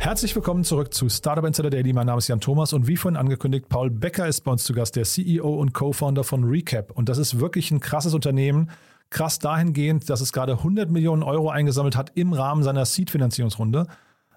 Herzlich willkommen zurück zu Startup Insider Daily. Mein Name ist Jan Thomas und wie vorhin angekündigt, Paul Becker ist bei uns zu Gast, der CEO und Co-Founder von Recap. Und das ist wirklich ein krasses Unternehmen. Krass dahingehend, dass es gerade 100 Millionen Euro eingesammelt hat im Rahmen seiner Seed-Finanzierungsrunde.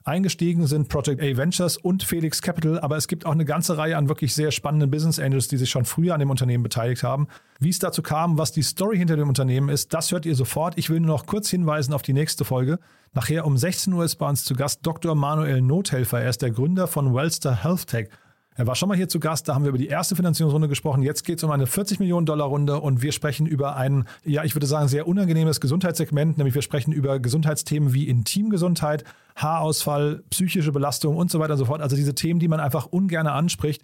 Eingestiegen sind Project A Ventures und Felix Capital, aber es gibt auch eine ganze Reihe an wirklich sehr spannenden Business Angels, die sich schon früher an dem Unternehmen beteiligt haben. Wie es dazu kam, was die Story hinter dem Unternehmen ist, das hört ihr sofort. Ich will nur noch kurz hinweisen auf die nächste Folge. Nachher um 16 Uhr ist bei uns zu Gast Dr. Manuel Nothelfer. Er ist der Gründer von Wellster Health Tech. Er war schon mal hier zu Gast, da haben wir über die erste Finanzierungsrunde gesprochen. Jetzt geht es um eine 40 Millionen Dollar Runde und wir sprechen über ein, ja, ich würde sagen, sehr unangenehmes Gesundheitssegment, nämlich wir sprechen über Gesundheitsthemen wie Intimgesundheit, Haarausfall, psychische Belastung und so weiter und so fort. Also diese Themen, die man einfach ungern anspricht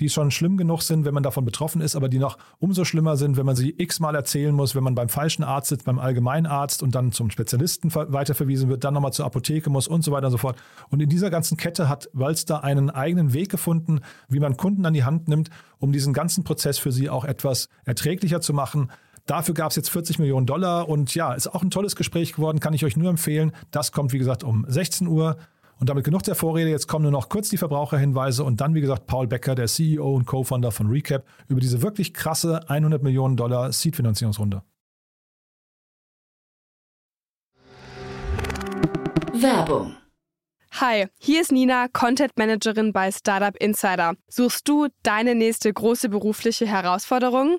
die schon schlimm genug sind, wenn man davon betroffen ist, aber die noch umso schlimmer sind, wenn man sie x-mal erzählen muss, wenn man beim falschen Arzt sitzt, beim Allgemeinarzt und dann zum Spezialisten weiterverwiesen wird, dann nochmal zur Apotheke muss und so weiter und so fort. Und in dieser ganzen Kette hat Walster einen eigenen Weg gefunden, wie man Kunden an die Hand nimmt, um diesen ganzen Prozess für sie auch etwas erträglicher zu machen. Dafür gab es jetzt 40 Millionen Dollar und ja, ist auch ein tolles Gespräch geworden, kann ich euch nur empfehlen. Das kommt, wie gesagt, um 16 Uhr. Und damit genug der Vorrede. Jetzt kommen nur noch kurz die Verbraucherhinweise und dann, wie gesagt, Paul Becker, der CEO und Co-Founder von Recap, über diese wirklich krasse 100 Millionen Dollar Seed-Finanzierungsrunde. Werbung. Hi, hier ist Nina, Content Managerin bei Startup Insider. Suchst du deine nächste große berufliche Herausforderung?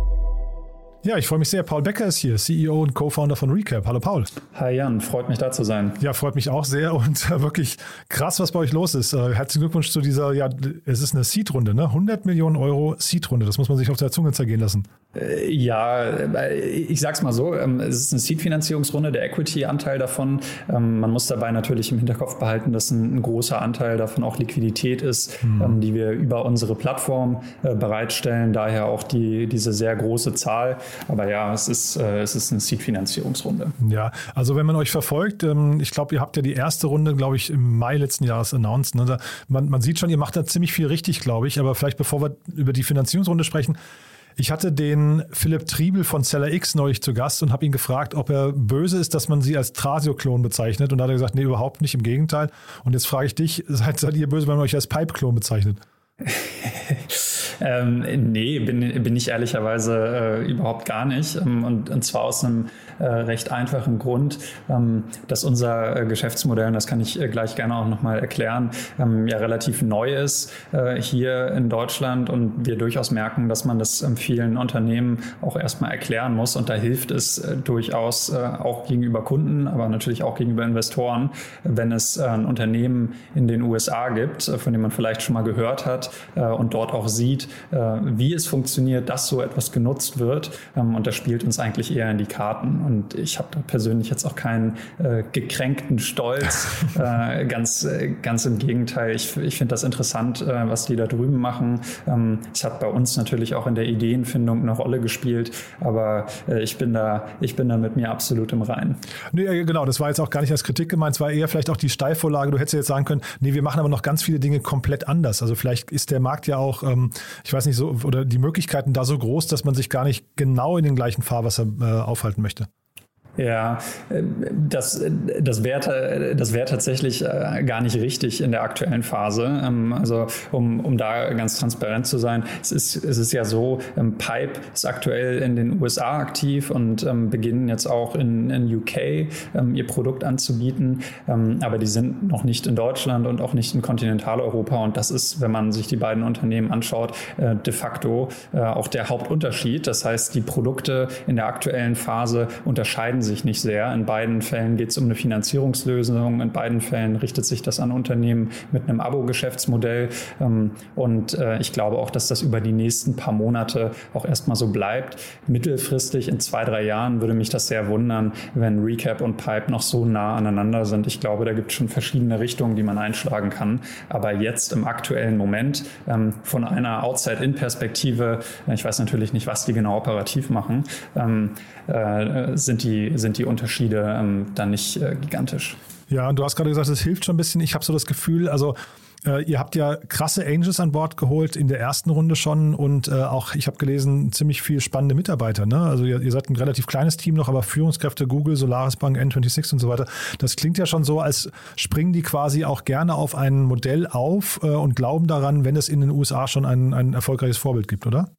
Ja, ich freue mich sehr. Paul Becker ist hier, CEO und Co-Founder von Recap. Hallo Paul. Hi Jan, freut mich da zu sein. Ja, freut mich auch sehr und äh, wirklich krass, was bei euch los ist. Äh, herzlichen Glückwunsch zu dieser, ja, es ist eine Seed-Runde, ne? 100 Millionen Euro Seed-Runde, das muss man sich auf der Zunge zergehen lassen. Äh, ja, ich sag's mal so, ähm, es ist eine Seed-Finanzierungsrunde, der Equity-Anteil davon. Ähm, man muss dabei natürlich im Hinterkopf behalten, dass ein, ein großer Anteil davon auch Liquidität ist, mhm. ähm, die wir über unsere Plattform bereitstellen, daher auch die, diese sehr große Zahl. Aber ja, es ist, äh, es ist eine Seed-Finanzierungsrunde. Ja, also wenn man euch verfolgt, ähm, ich glaube, ihr habt ja die erste Runde, glaube ich, im Mai letzten Jahres announced. Ne? Man, man sieht schon, ihr macht da ziemlich viel richtig, glaube ich. Aber vielleicht bevor wir über die Finanzierungsrunde sprechen, ich hatte den Philipp Triebel von Seller X neulich zu Gast und habe ihn gefragt, ob er böse ist, dass man sie als Trasio-Klon bezeichnet. Und da hat er gesagt, nee, überhaupt nicht, im Gegenteil. Und jetzt frage ich dich, seid, seid ihr böse, wenn man euch als Pipe-Klon bezeichnet? ähm, nee, bin, bin ich ehrlicherweise äh, überhaupt gar nicht. Ähm, und, und zwar aus einem äh, recht einfachen Grund, ähm, dass unser äh, Geschäftsmodell, das kann ich äh, gleich gerne auch nochmal erklären, ähm, ja relativ neu ist äh, hier in Deutschland und wir durchaus merken, dass man das ähm, vielen Unternehmen auch erstmal erklären muss. Und da hilft es äh, durchaus auch gegenüber Kunden, aber natürlich auch gegenüber Investoren, wenn es ein Unternehmen in den USA gibt, von dem man vielleicht schon mal gehört hat, äh, und dort auch sieht, äh, wie es funktioniert, dass so etwas genutzt wird. Ähm, und das spielt uns eigentlich eher in die Karten. Und ich habe da persönlich jetzt auch keinen äh, gekränkten Stolz. ganz, ganz im Gegenteil. Ich, ich finde das interessant, was die da drüben machen. Ähm, es hat bei uns natürlich auch in der Ideenfindung eine Rolle gespielt, aber ich bin da, ich bin da mit mir absolut im Reinen. Nee, genau, das war jetzt auch gar nicht als Kritik gemeint, es war eher vielleicht auch die Steilvorlage. Du hättest jetzt sagen können, nee, wir machen aber noch ganz viele Dinge komplett anders. Also vielleicht ist der Markt ja auch, ähm, ich weiß nicht, so, oder die Möglichkeiten da so groß, dass man sich gar nicht genau in den gleichen Fahrwasser äh, aufhalten möchte. Ja, das, das wäre das wär tatsächlich äh, gar nicht richtig in der aktuellen Phase. Ähm, also um, um da ganz transparent zu sein, es ist, es ist ja so, ähm, Pipe ist aktuell in den USA aktiv und ähm, beginnen jetzt auch in, in UK ihr Produkt anzubieten, aber die sind noch nicht in Deutschland und auch nicht in Kontinentaleuropa und das ist, wenn man sich die beiden Unternehmen anschaut, äh, de facto äh, auch der Hauptunterschied. Das heißt, die Produkte in der aktuellen Phase unterscheiden unterscheiden sich nicht sehr. In beiden Fällen geht es um eine Finanzierungslösung. In beiden Fällen richtet sich das an Unternehmen mit einem Abo-Geschäftsmodell. Ähm, und äh, ich glaube auch, dass das über die nächsten paar Monate auch erstmal so bleibt. Mittelfristig in zwei, drei Jahren würde mich das sehr wundern, wenn Recap und Pipe noch so nah aneinander sind. Ich glaube, da gibt es schon verschiedene Richtungen, die man einschlagen kann. Aber jetzt im aktuellen Moment ähm, von einer Outside-In-Perspektive, ich weiß natürlich nicht, was die genau operativ machen, ähm, äh, sind die sind die Unterschiede ähm, dann nicht äh, gigantisch. Ja, und du hast gerade gesagt, es hilft schon ein bisschen. Ich habe so das Gefühl, also äh, ihr habt ja krasse Angels an Bord geholt in der ersten Runde schon und äh, auch, ich habe gelesen, ziemlich viel spannende Mitarbeiter. Ne? Also ihr, ihr, seid ein relativ kleines Team noch, aber Führungskräfte Google, Solaris Bank, N26 und so weiter. Das klingt ja schon so, als springen die quasi auch gerne auf ein Modell auf äh, und glauben daran, wenn es in den USA schon ein, ein erfolgreiches Vorbild gibt, oder?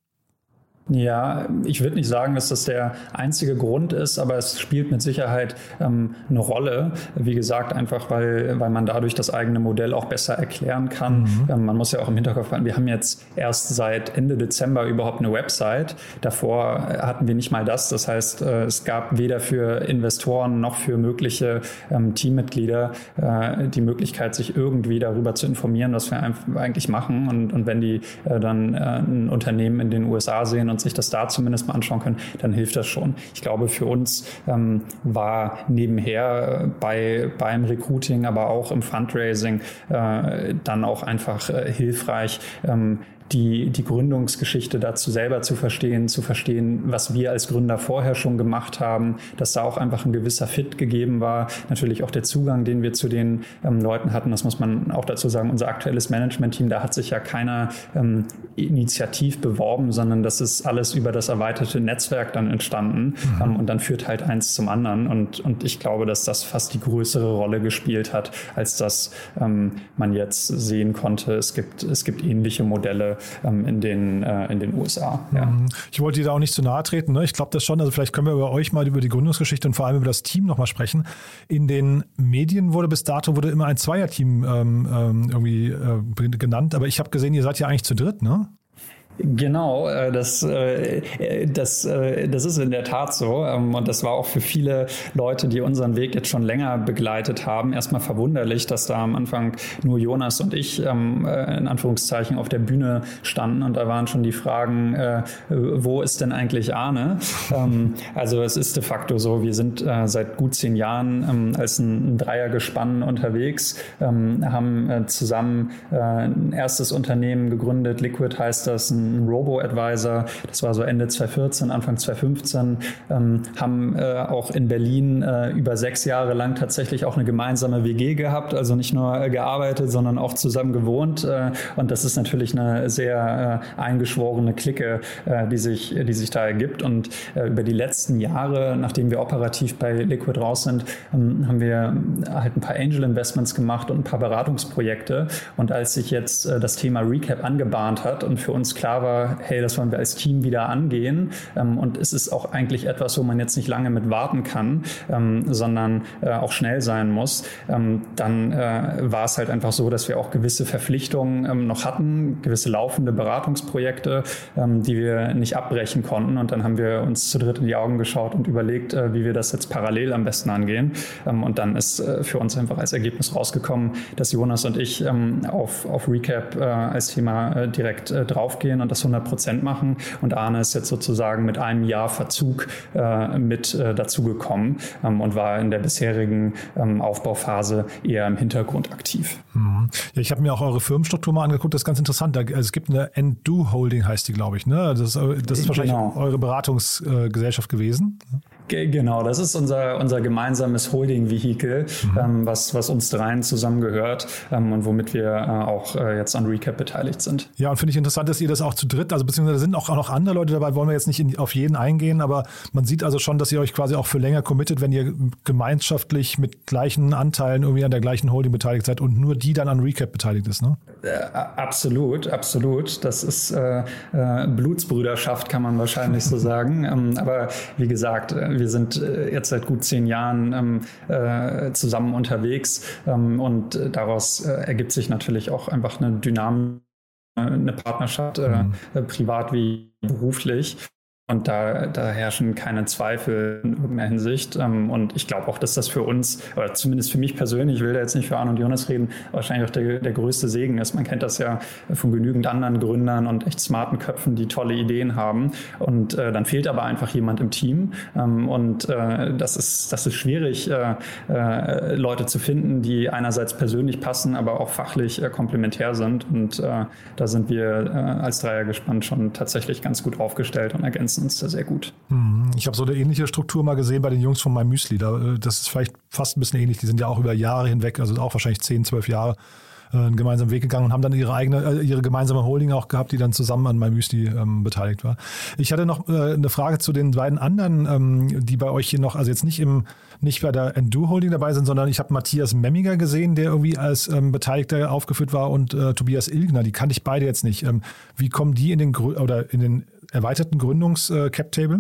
Ja, ich würde nicht sagen, dass das der einzige Grund ist, aber es spielt mit Sicherheit ähm, eine Rolle. Wie gesagt, einfach weil, weil man dadurch das eigene Modell auch besser erklären kann. Mhm. Ähm, man muss ja auch im Hinterkopf haben, wir haben jetzt erst seit Ende Dezember überhaupt eine Website. Davor hatten wir nicht mal das. Das heißt, äh, es gab weder für Investoren noch für mögliche ähm, Teammitglieder äh, die Möglichkeit, sich irgendwie darüber zu informieren, was wir eigentlich machen. Und, und wenn die äh, dann äh, ein Unternehmen in den USA sehen und sich das da zumindest mal anschauen können, dann hilft das schon. Ich glaube, für uns ähm, war nebenher äh, bei, beim Recruiting, aber auch im Fundraising äh, dann auch einfach äh, hilfreich, ähm, die, die Gründungsgeschichte dazu selber zu verstehen, zu verstehen, was wir als Gründer vorher schon gemacht haben, dass da auch einfach ein gewisser Fit gegeben war. Natürlich auch der Zugang, den wir zu den ähm, Leuten hatten, das muss man auch dazu sagen, unser aktuelles Management-Team, da hat sich ja keiner ähm, initiativ beworben, sondern das ist alles über das erweiterte Netzwerk dann entstanden mhm. ähm, und dann führt halt eins zum anderen und, und ich glaube, dass das fast die größere Rolle gespielt hat, als dass ähm, man jetzt sehen konnte, es gibt, es gibt ähnliche Modelle ähm, in, den, äh, in den USA. Ja. Mhm. Ich wollte dir da auch nicht zu nahe treten. Ne? Ich glaube das schon. Also vielleicht können wir über euch mal über die Gründungsgeschichte und vor allem über das Team nochmal sprechen. In den Medien wurde bis dato wurde immer ein Zweierteam ähm, ähm irgendwie äh, genannt, aber ich habe gesehen, ihr seid ja eigentlich zu dritt, ne? Genau, äh, das, äh, das, äh, das ist in der Tat so. Ähm, und das war auch für viele Leute, die unseren Weg jetzt schon länger begleitet haben, erstmal verwunderlich, dass da am Anfang nur Jonas und ich ähm, in Anführungszeichen auf der Bühne standen. Und da waren schon die Fragen, wo ist denn eigentlich Arne? Ähm, also es ist de facto so, wir sind seit gut zehn Jahren als ein Dreiergespann unterwegs, haben zusammen ein erstes Unternehmen gegründet, Liquid heißt das, ein ein Robo-Advisor, das war so Ende 2014, Anfang 2015, ähm, haben äh, auch in Berlin äh, über sechs Jahre lang tatsächlich auch eine gemeinsame WG gehabt, also nicht nur äh, gearbeitet, sondern auch zusammen gewohnt. Äh, und das ist natürlich eine sehr äh, eingeschworene Clique, die, sich, die sich da ergibt. Und über die letzten Jahre, nachdem wir operativ bei Liquid raus sind, ähm, haben wir halt ein paar Angel Investments gemacht und ein paar Beratungsprojekte. Und als sich jetzt das Thema Recap angebahnt hat und für uns klar klar war, hey, das wollen wir als Team wieder angehen. Ähm, und es ist auch eigentlich etwas, wo man jetzt nicht lange mit warten kann, ähm, sondern äh, auch schnell sein muss. Ähm, dann äh, war es halt einfach so, dass wir auch gewisse Verpflichtungen noch hatten, gewisse laufende Beratungsprojekte, die wir nicht abbrechen konnten. Und dann haben wir uns zu dritt in die Augen geschaut und überlegt, äh, wie wir das jetzt parallel am besten angehen. und dann ist für uns einfach als Ergebnis rausgekommen, dass Jonas und ich auf, auf Recap als Thema direkt draufgehen und das 100 Prozent machen. Und Arne ist jetzt sozusagen mit einem Jahr Verzug äh, mit äh, dazugekommen ähm, und war in der bisherigen ähm, Aufbauphase eher im Hintergrund aktiv. Mhm. Ja, ich habe mir auch eure Firmenstruktur mal angeguckt, das ist ganz interessant. Also es gibt eine Endo Holding, heißt die, glaube ich. Ne? Das, ist, das ist wahrscheinlich genau. eure Beratungsgesellschaft gewesen. Genau, das ist unser, unser gemeinsames Holding-Vehikel, mhm. ähm, was, was uns dreien zusammengehört ähm, und womit wir äh, auch äh, jetzt an Recap beteiligt sind. Ja, und finde ich interessant, dass ihr das auch zu dritt, also beziehungsweise sind auch, auch noch andere Leute dabei, wollen wir jetzt nicht in, auf jeden eingehen, aber man sieht also schon, dass ihr euch quasi auch für länger committet, wenn ihr gemeinschaftlich mit gleichen Anteilen irgendwie an der gleichen Holding beteiligt seid und nur die dann an Recap beteiligt ist, ne? Äh, absolut, absolut. Das ist äh, äh, Blutsbrüderschaft, kann man wahrscheinlich so sagen. Ähm, aber wie gesagt, äh, wir sind äh, jetzt seit gut zehn Jahren ähm, äh, zusammen unterwegs ähm, und daraus ergibt sich natürlich auch einfach eine Dynamik, eine Partnerschaft, mhm. privat wie beruflich. Und da, da herrschen keine Zweifel in irgendeiner Hinsicht. Ähm, und ich glaube auch, dass das für uns, oder zumindest für mich persönlich, ich will da jetzt nicht für Arne und Jonas reden, wahrscheinlich auch der, der größte Segen ist. Man kennt das ja von genügend anderen Gründern und echt smarten Köpfen, die tolle Ideen haben. Und äh, dann fehlt aber einfach jemand im Team. Ähm, und äh, das, ist, das ist schwierig, äh, äh Leute zu finden, die einerseits persönlich passen, aber auch fachlich äh, komplementär sind. Und äh, da sind wir als Dreier gespannt schon tatsächlich ganz gut aufgestellt und ergänzen uns da sehr gut. Mhm. Ich habe so eine ähnliche Struktur mal gesehen bei den Jungs von MyMüsli. Äh, das ist vielleicht fast ein bisschen ähnlich. Die sind ja auch über Jahre hinweg, also auch wahrscheinlich 10, 12 Jahre äh, einen gemeinsamen Weg gegangen und haben dann ihre eigene, äh, ihre gemeinsame Holding auch gehabt, die dann zusammen an MyMüsli ähm, beteiligt war. Ich hatte noch äh, eine Frage zu den beiden anderen, ähm, die bei euch hier noch, also jetzt nicht im, nicht bei der Endure Holding dabei sind, sondern ich habe Matthias Memmiger gesehen, der irgendwie als ähm, Beteiligter aufgeführt war und äh, Tobias Ilgner, die kannte ich beide jetzt nicht. Ähm, wie kommen die in den oder in den erweiterten Gründungs-Cap-Table?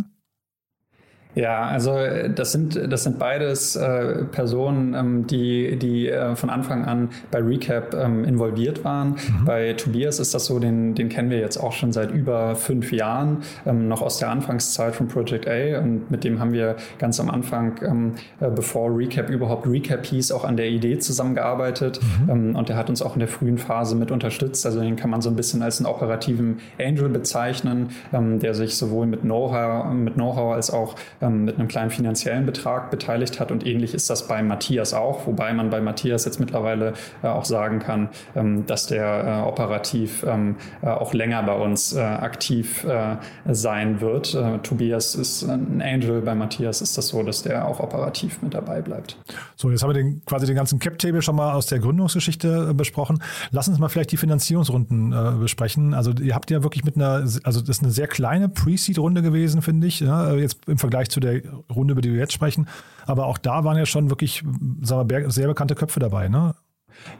Ja, also äh, das sind, das sind beides äh, Personen, ähm, die, die äh, von Anfang an bei Recap ähm, involviert waren. Mhm. Bei Tobias ist das so, den, den kennen wir jetzt auch schon seit über fünf Jahren, ähm, noch aus der Anfangszeit von Project A. Und mit dem haben wir ganz am Anfang, ähm, äh, bevor Recap überhaupt Recap hieß, auch an der Idee zusammengearbeitet. Mhm. Ähm, und der hat uns auch in der frühen Phase mit unterstützt. Also den kann man so ein bisschen als einen operativen Angel bezeichnen, ähm, der sich sowohl mit Know-how mit Know als auch ähm, mit einem kleinen finanziellen Betrag beteiligt hat. Und ähnlich ist das bei Matthias auch, wobei man bei Matthias jetzt mittlerweile äh, auch sagen kann, ähm, dass der äh, operativ ähm, äh, auch länger bei uns äh, aktiv äh, sein wird. Tobias ist ein Angel, bei Matthias ist das so, dass der auch operativ mit dabei bleibt. So, jetzt haben wir den, quasi den ganzen Cap-Table schon mal aus der Gründungsgeschichte besprochen. Lass uns mal vielleicht die Finanzierungsrunden besprechen. Also ihr habt ja wirklich mit einer, also das ist eine sehr kleine Pre-Seed-Runde gewesen, finde ich, ja, jetzt im Vergleich zu der Runde, über die wir jetzt sprechen. Aber auch da waren ja schon wirklich sagen wir, sehr bekannte Köpfe dabei. Ne?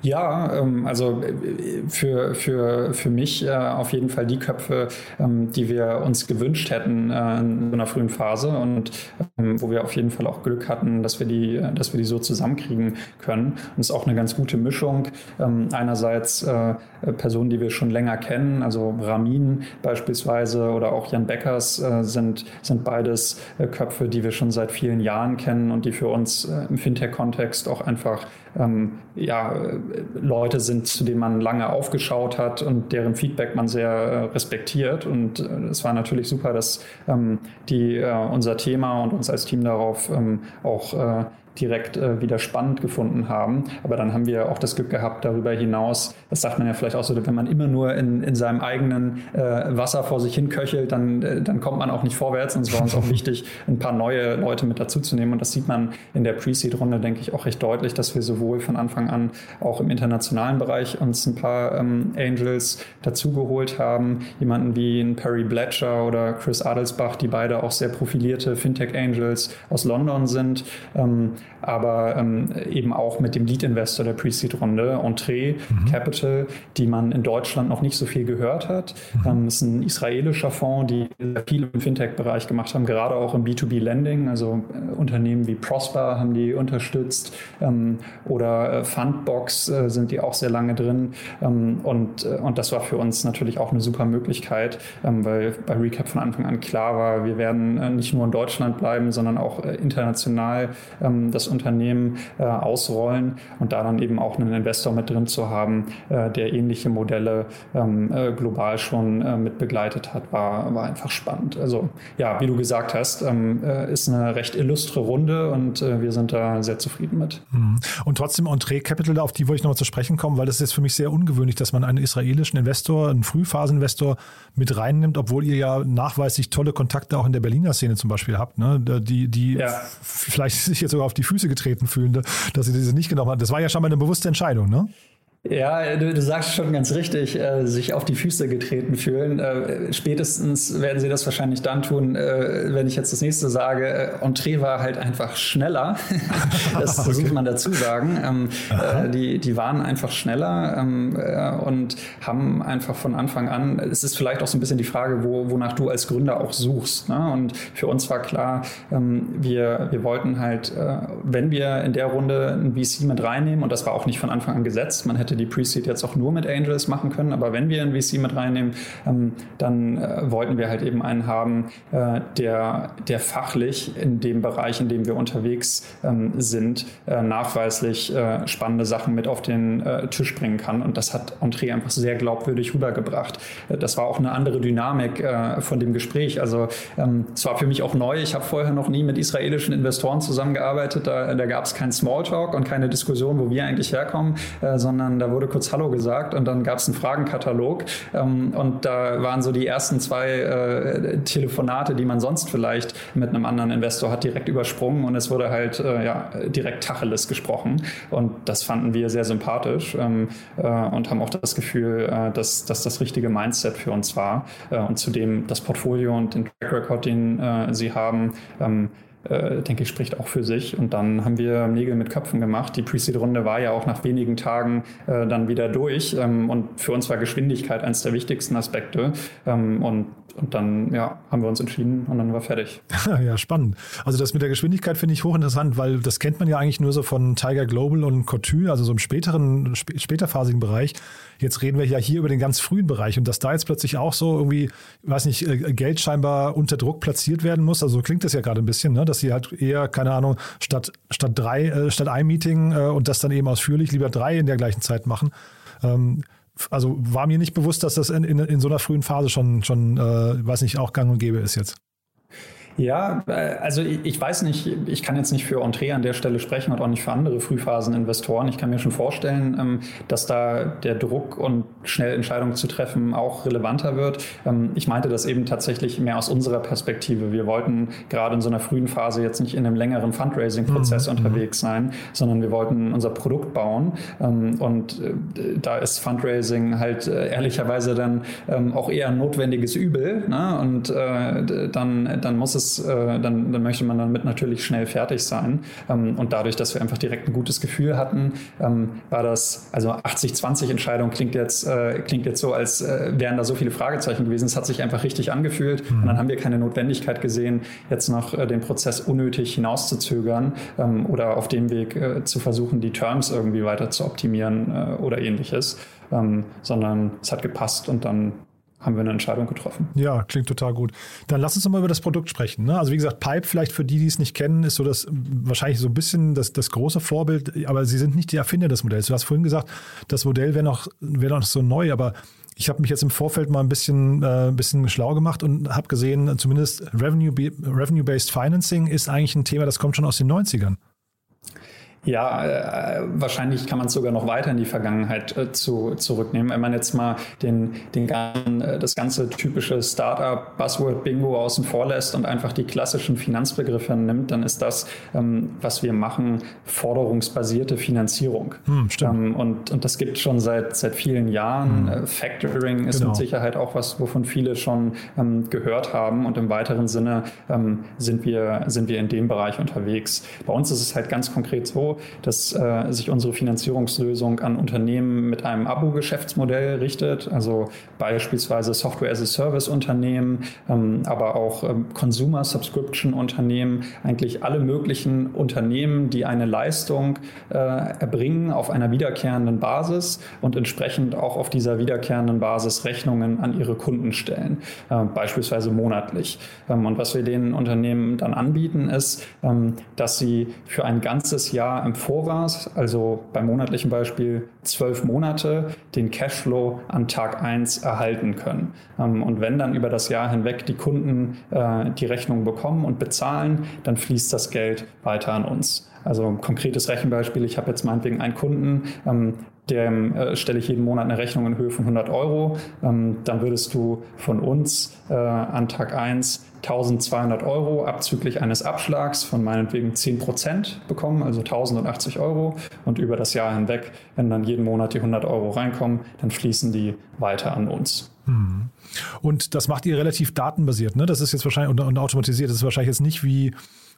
Ja, ähm, also äh, für, für, für mich äh, auf jeden Fall die Köpfe, ähm, die wir uns gewünscht hätten äh, in so einer frühen Phase und ähm, wo wir auf jeden Fall auch Glück hatten, dass wir die, dass wir die so zusammenkriegen können. Und es ist auch eine ganz gute Mischung. Einerseits Personen, die wir schon länger kennen, also Ramin beispielsweise oder auch Jan Beckers sind, sind beides Köpfe, die wir schon seit vielen Jahren kennen und die für uns im Fintech-Kontext auch einfach ähm, ja, Leute sind, zu denen man lange aufgeschaut hat und deren Feedback man sehr äh, respektiert. Und äh, es war natürlich super, dass ähm, die äh, unser Thema und uns als Team darauf ähm, auch äh, direkt äh, wieder spannend gefunden haben. Aber dann haben wir auch das Glück gehabt, darüber hinaus, das sagt man ja vielleicht auch so, wenn man immer nur in, in seinem eigenen äh, Wasser vor sich hin köchelt, dann, äh, dann kommt man auch nicht vorwärts. Und es war uns auch wichtig, ein paar neue Leute mit dazuzunehmen. Und das sieht man in der Pre-Seed-Runde, denke ich, auch recht deutlich, dass wir sowohl von Anfang an auch im internationalen Bereich uns ein paar ähm, Angels dazugeholt haben. Jemanden wie ein Perry Bletcher oder Chris Adelsbach, die beide auch sehr profilierte Fintech-Angels aus London sind. Ähm, aber ähm, eben auch mit dem Lead-Investor der Pre-Seed-Runde, Entree mhm. Capital, die man in Deutschland noch nicht so viel gehört hat. Mhm. Ähm, das ist ein israelischer Fonds, die sehr viel im Fintech-Bereich gemacht haben, gerade auch im B2B-Lending. Also äh, Unternehmen wie Prosper haben die unterstützt ähm, oder äh, Fundbox äh, sind die auch sehr lange drin. Ähm, und, äh, und das war für uns natürlich auch eine super Möglichkeit, ähm, weil bei Recap von Anfang an klar war, wir werden äh, nicht nur in Deutschland bleiben, sondern auch äh, international ähm, das Unternehmen äh, ausrollen und da dann eben auch einen Investor mit drin zu haben, äh, der ähnliche Modelle ähm, äh, global schon mit begleitet hat, war, war einfach spannend. Also ja, wie du gesagt hast, ähm, äh, ist eine recht illustre Runde und wir sind da sehr zufrieden mit. Mhm. Und trotzdem Entree Capital, auf die wollte ich nochmal zu sprechen kommen, weil das ist für mich sehr ungewöhnlich, dass man einen israelischen Investor, einen Frühphaseninvestor mit reinnimmt, obwohl ihr ja nachweislich tolle Kontakte auch in der Berliner Szene zum Beispiel habt, ne? die, die ja. vielleicht sich jetzt sogar auf die Füße getreten fühlen, dass ihr diese nicht genommen habt. Das war ja schon mal eine bewusste Entscheidung, ne? Ja, du, du, sagst schon ganz richtig, äh, sich auf die Füße getreten fühlen. Äh, spätestens werden sie das wahrscheinlich dann tun, äh, wenn ich jetzt das nächste sage. Äh, Entree war halt einfach schneller. das, okay. muss man dazu sagen. Ähm, äh, die, die waren einfach schneller ähm, äh, und haben einfach von Anfang an, es ist vielleicht auch so ein bisschen die Frage, wo, wonach du als Gründer auch suchst. Ne? Und für uns war klar, ähm, wir, wir wollten halt, äh, wenn wir in der Runde ein VC mit reinnehmen, und das war auch nicht von Anfang an gesetzt, man hätte hätte die Pre-Seed jetzt auch nur mit Angels machen können, aber wenn wir ein VC mit reinnehmen, ähm, dann äh, wollten wir halt eben einen haben, äh, der, der fachlich in dem Bereich, in dem wir unterwegs ähm, sind, äh, nachweislich äh, spannende Sachen mit auf den äh, Tisch bringen kann. Und das hat Entree einfach sehr glaubwürdig rübergebracht. Äh, das war auch eine andere Dynamik von dem Gespräch. Also ähm, es war für mich auch neu. Ich habe vorher noch nie mit israelischen Investoren zusammengearbeitet. Da, da gab es keinen Smalltalk und keine Diskussion, wo wir eigentlich herkommen, sondern da wurde kurz Hallo gesagt und dann gab es einen Fragenkatalog ähm, und da waren so die ersten zwei äh, Telefonate, die man sonst vielleicht mit einem anderen Investor hat, direkt übersprungen und es wurde halt äh, ja, direkt Tacheles gesprochen und das fanden wir sehr sympathisch ähm, äh, und haben auch das Gefühl, äh, dass, dass das richtige Mindset für uns war äh, und zudem das Portfolio und den Track Record, den äh, sie haben, ähm, äh, denke ich, spricht auch für sich. Und dann haben wir Nägel mit Köpfen gemacht. Die Pre-Seed-Runde war ja auch nach wenigen Tagen äh, dann wieder durch. Ähm, und für uns war Geschwindigkeit eines der wichtigsten Aspekte. Ähm, und und dann ja, haben wir uns entschieden und dann war fertig. ja, spannend. Also das mit der Geschwindigkeit finde ich hochinteressant, weil das kennt man ja eigentlich nur so von Tiger Global und Cotu, also so im späteren, sp späterphasigen Bereich. Jetzt reden wir ja hier über den ganz frühen Bereich und dass da jetzt plötzlich auch so irgendwie, weiß nicht, äh, Geld scheinbar unter Druck platziert werden muss. Also so klingt das ja gerade ein bisschen, ne? dass sie halt eher, keine Ahnung, statt, statt drei, äh, statt ein Meeting äh, und das dann eben ausführlich lieber drei in der gleichen Zeit machen. Ähm, also war mir nicht bewusst, dass das in, in, in so einer frühen Phase schon, schon äh, weiß nicht, auch gang und gäbe ist jetzt. Ja, äh, also ich weiß nicht, ich kann jetzt nicht für Entree an der Stelle sprechen und auch nicht für andere Frühphaseninvestoren. Ich kann mir schon vorstellen, ähm, dass da der Druck und schnell Entscheidungen zu treffen auch relevanter wird. Ähm, ich meinte das eben tatsächlich mehr aus unserer Perspektive. Wir wollten gerade in so einer frühen Phase jetzt nicht in einem längeren Fundraising-Prozess mhm. unterwegs sein, sondern wir wollten unser Produkt bauen. Ähm, und äh, da ist Fundraising halt äh, ehrlicherweise dann auch eher ein notwendiges Übel. Ne? Und dann, dann muss es es, äh, dann, dann möchte man damit natürlich schnell fertig sein. Ähm, und dadurch, dass wir einfach direkt ein gutes Gefühl hatten, ähm, war das, also 80-20-Entscheidung klingt jetzt, äh, klingt jetzt so, als äh, wären da so viele Fragezeichen gewesen. Es hat sich einfach richtig angefühlt. Mhm. Und dann haben wir keine Notwendigkeit gesehen, jetzt noch äh, den Prozess unnötig hinauszuzögern ähm, oder auf dem Weg äh, zu versuchen, die Terms irgendwie weiter zu optimieren äh, oder ähnliches. Ähm, sondern es hat gepasst und dann haben wir eine Entscheidung getroffen. Ja, klingt total gut. Dann lass uns doch mal über das Produkt sprechen. Ne? Also wie gesagt, Pipe vielleicht für die, die es nicht kennen, ist so das wahrscheinlich so ein bisschen das, das große Vorbild, aber sie sind nicht die Erfinder des Modells. Du hast vorhin gesagt, das Modell wäre noch, wär noch so neu, aber ich habe mich jetzt im Vorfeld mal ein bisschen, äh, bisschen schlau gemacht und habe gesehen, zumindest Revenue-Based Revenue Financing ist eigentlich ein Thema, das kommt schon aus den 90ern. Ja, äh, wahrscheinlich kann man es sogar noch weiter in die Vergangenheit äh, zu, zurücknehmen. Wenn man jetzt mal den, den äh, das ganze typische Startup-Buzzword-Bingo außen vor lässt und einfach die klassischen Finanzbegriffe nimmt, dann ist das, ähm, was wir machen, forderungsbasierte Finanzierung. Hm, ähm, und, und das gibt schon seit, seit vielen Jahren. Hm. Factoring ist genau. mit Sicherheit auch was, wovon viele schon ähm, gehört haben. Und im weiteren Sinne sind, wir, sind wir in dem Bereich unterwegs. Bei uns ist es halt ganz konkret so, dass äh, sich unsere Finanzierungslösung an Unternehmen mit einem Abo-Geschäftsmodell richtet, also beispielsweise Software-as-a-Service-Unternehmen, ähm, aber auch ähm, Consumer-Subscription-Unternehmen, eigentlich alle möglichen Unternehmen, die eine Leistung äh, erbringen auf einer wiederkehrenden Basis und entsprechend auch auf dieser wiederkehrenden Basis Rechnungen an ihre Kunden stellen, äh, beispielsweise monatlich. Ähm, und was wir den Unternehmen dann anbieten, ist, ähm, dass sie für ein ganzes Jahr im Voraus, also beim monatlichen Beispiel zwölf Monate, den Cashflow an Tag 1 erhalten können. Ähm, und wenn dann über das Jahr hinweg die Kunden äh, die Rechnung bekommen und bezahlen, dann fließt das Geld weiter an uns. Also konkretes Rechenbeispiel, ich habe jetzt meinetwegen einen Kunden, ähm, dem äh, stelle ich jeden Monat eine Rechnung in Höhe von 100 Euro. Ähm, dann würdest du von uns äh, an Tag 1 1200 Euro abzüglich eines Abschlags von meinetwegen 10 Prozent bekommen, also 1080 Euro. Und über das Jahr hinweg, wenn dann jeden Monat die 100 Euro reinkommen, dann fließen die weiter an uns. Hm. Und das macht ihr relativ datenbasiert, ne? Das ist jetzt wahrscheinlich und, und automatisiert. Das ist wahrscheinlich jetzt nicht wie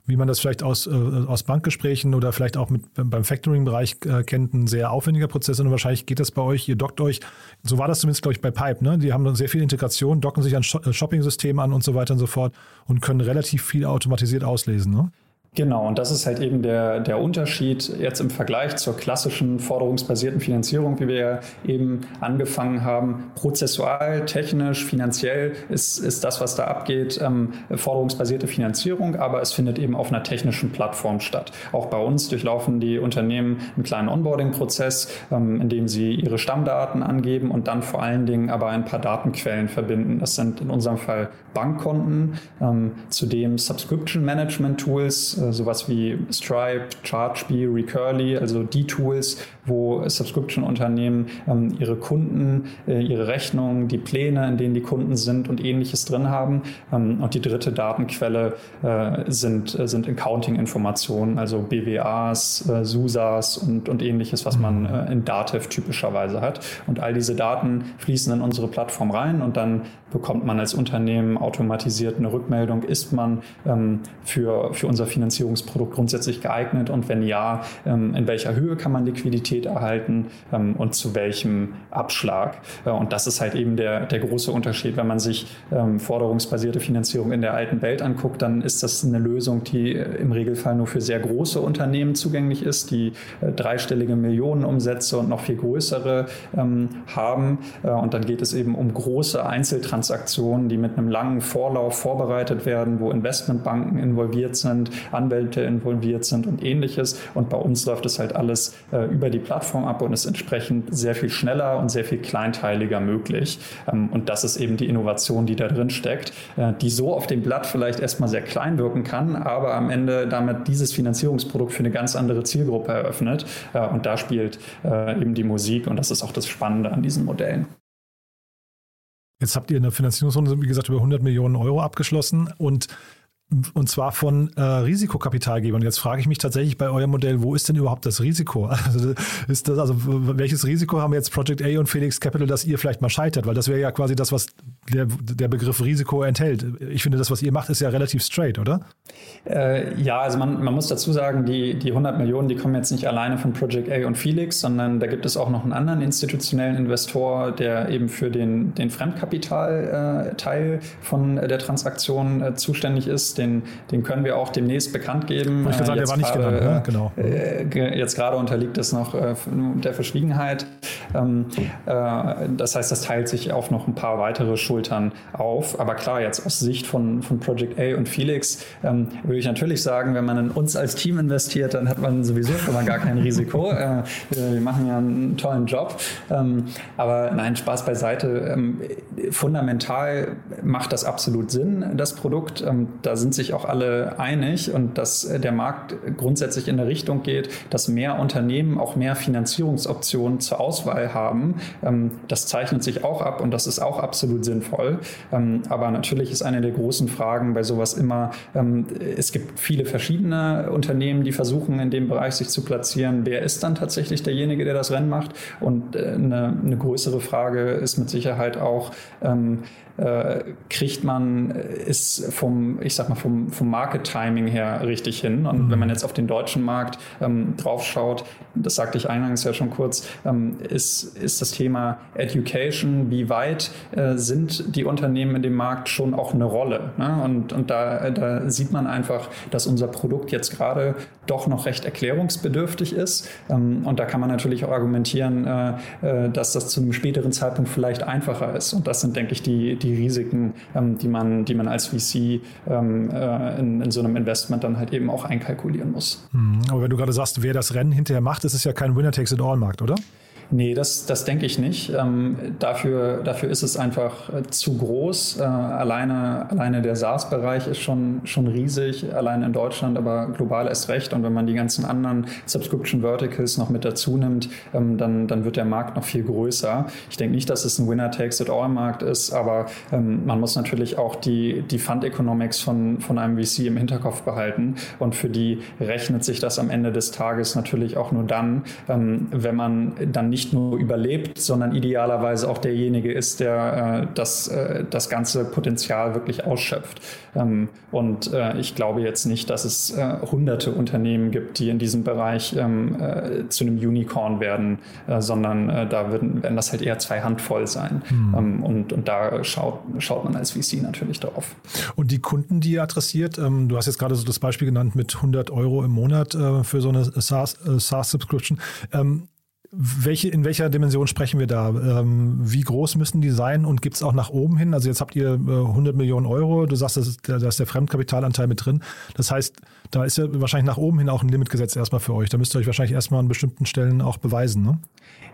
wie man das vielleicht aus, äh, aus Bankgesprächen oder vielleicht auch mit, beim Factoring-Bereich äh, kennt, ein sehr aufwendiger Prozess. Und wahrscheinlich geht das bei euch, ihr dockt euch, so war das zumindest, glaube ich, bei Pipe, ne? Die haben dann sehr viel Integration, docken sich an äh, Shopping-Systemen an und so weiter und so fort und können relativ viel automatisiert auslesen, ne? Genau, und das ist halt eben der, der Unterschied jetzt im Vergleich zur klassischen forderungsbasierten Finanzierung, wie wir eben angefangen haben. Prozessual, technisch, finanziell ist, ist das, was da abgeht, ähm, forderungsbasierte Finanzierung, aber es findet eben auf einer technischen Plattform statt. Auch bei uns durchlaufen die Unternehmen einen kleinen Onboarding-Prozess, ähm, in dem sie ihre Stammdaten angeben und dann vor allen Dingen aber ein paar Datenquellen verbinden. Das sind in unserem Fall Bankkonten, ähm, zudem Subscription Management Tools, sowas wie Stripe, ChargeBee, Recurly, also die Tools, wo Subscription-Unternehmen ähm, ihre Kunden, äh, ihre Rechnungen, die Pläne, in denen die Kunden sind und ähnliches drin haben. Ähm, und die dritte Datenquelle äh, sind, äh, sind Accounting-Informationen, also BWAs, äh, SUSAs und, und ähnliches, was man äh, in Datev typischerweise hat. Und all diese Daten fließen in unsere Plattform rein und dann bekommt man als Unternehmen automatisiert eine Rückmeldung, ist man ähm, für, für unser Finanzierungsprodukt grundsätzlich geeignet und wenn ja, ähm, in welcher Höhe kann man Liquidität erhalten ähm, und zu welchem Abschlag. Äh, und das ist halt eben der, der große Unterschied. Wenn man sich ähm, forderungsbasierte Finanzierung in der alten Welt anguckt, dann ist das eine Lösung, die äh, im Regelfall nur für sehr große Unternehmen zugänglich ist, die äh, dreistellige Millionenumsätze und noch viel größere haben. Und dann geht es eben um große Einzeltransaktionen Transaktionen, die mit einem langen Vorlauf vorbereitet werden, wo Investmentbanken involviert sind, Anwälte involviert sind und ähnliches. Und bei uns läuft es halt alles äh, über die Plattform ab und ist entsprechend sehr viel schneller und sehr viel kleinteiliger möglich. Ähm, und das ist eben die Innovation, die da drin steckt, äh, die so auf dem Blatt vielleicht erstmal sehr klein wirken kann, aber am Ende damit dieses Finanzierungsprodukt für eine ganz andere Zielgruppe eröffnet. Äh, und da spielt äh, eben die Musik und das ist auch das Spannende an diesen Modellen. Jetzt habt ihr eine Finanzierungsrunde, wie gesagt, über 100 Millionen Euro abgeschlossen und und zwar von äh, Risikokapitalgebern. Jetzt frage ich mich tatsächlich bei eurem Modell, wo ist denn überhaupt das Risiko? Also ist das, also welches Risiko haben jetzt Project A und Felix Capital, dass ihr vielleicht mal scheitert? Weil das wäre ja quasi das, was der, der Begriff Risiko enthält. Ich finde, das, was ihr macht, ist ja relativ straight, oder? Äh, ja, also man, man muss dazu sagen, die, die 100 Millionen, die kommen jetzt nicht alleine von Project A und Felix, sondern da gibt es auch noch einen anderen institutionellen Investor, der eben für den, den Fremdkapitalteil äh, von der Transaktion äh, zuständig ist den, den können wir auch demnächst bekannt geben. Ich sagen, der war nicht genannt, ne? genau. Äh, jetzt gerade unterliegt es noch äh, der Verschwiegenheit. Ähm, äh, das heißt, das teilt sich auf noch ein paar weitere Schultern auf. Aber klar, jetzt aus Sicht von, von Project A und Felix ähm, würde ich natürlich sagen, wenn man in uns als Team investiert, dann hat man sowieso schon mal gar kein Risiko. äh, wir machen ja einen tollen Job. Ähm, aber nein, Spaß beiseite. Fundamental macht das absolut Sinn, das Produkt. Da sind sich auch alle einig und dass äh, der Markt grundsätzlich in der Richtung geht, dass mehr Unternehmen auch mehr Finanzierungsoptionen zur Auswahl haben. Ähm, das zeichnet sich auch ab und das ist auch absolut sinnvoll. Ähm, aber natürlich ist eine der großen Fragen bei sowas immer, ähm, es gibt viele verschiedene Unternehmen, die versuchen, in dem Bereich sich zu platzieren. Wer ist dann tatsächlich derjenige, der das Rennen macht? Und äh, eine, eine größere Frage ist mit Sicherheit auch, kriegt man, ist vom, ich sag mal, vom, vom Market-Timing her richtig hin. Und mhm. wenn man jetzt auf den deutschen Markt ähm, draufschaut, das sagte ich eingangs ja schon kurz, ähm, ist, ist das Thema Education, wie weit äh, sind die Unternehmen in dem Markt schon auch eine Rolle? Ne? Und, und da, da sieht man einfach, dass unser Produkt jetzt gerade doch noch recht erklärungsbedürftig ist. Ähm, und da kann man natürlich auch argumentieren, äh, äh, dass das zu einem späteren Zeitpunkt vielleicht einfacher ist. Und das sind, denke ich, die, die Risiken, ähm, die, man, die man als VC ähm, äh, in, in so einem Investment dann halt eben auch einkalkulieren muss. Hm, aber wenn du gerade sagst, wer das Rennen hinterher macht, ist es ja kein Winner-Takes-it-all-Markt, oder? Nee, das, das denke ich nicht. Ähm, dafür, dafür ist es einfach äh, zu groß. Äh, alleine, alleine der SaaS-Bereich ist schon, schon riesig, alleine in Deutschland, aber global erst recht. Und wenn man die ganzen anderen Subscription Verticals noch mit dazu nimmt, ähm, dann, dann wird der Markt noch viel größer. Ich denke nicht, dass es ein Winner-Takes-it-all-Markt ist, aber ähm, man muss natürlich auch die, die Fund-Economics von, von einem VC im Hinterkopf behalten. Und für die rechnet sich das am Ende des Tages natürlich auch nur dann, ähm, wenn man dann nicht nur überlebt, sondern idealerweise auch derjenige ist, der äh, das, äh, das ganze Potenzial wirklich ausschöpft. Ähm, und äh, ich glaube jetzt nicht, dass es äh, hunderte Unternehmen gibt, die in diesem Bereich ähm, äh, zu einem Unicorn werden, äh, sondern da werden, werden das halt eher zwei Handvoll sein. Mhm. Ähm, und, und da schaut, schaut man als VC natürlich drauf. Und die Kunden, die ihr adressiert, ähm, du hast jetzt gerade so das Beispiel genannt mit 100 Euro im Monat für so eine SaaS-Subscription. SaaS welche, in welcher Dimension sprechen wir da? Ähm, wie groß müssen die sein und gibt es auch nach oben hin? Also jetzt habt ihr äh, 100 Millionen Euro, du sagst, ist, da ist der Fremdkapitalanteil mit drin. Das heißt, da ist ja wahrscheinlich nach oben hin auch ein Limit gesetzt erstmal für euch. Da müsst ihr euch wahrscheinlich erstmal an bestimmten Stellen auch beweisen. Ne?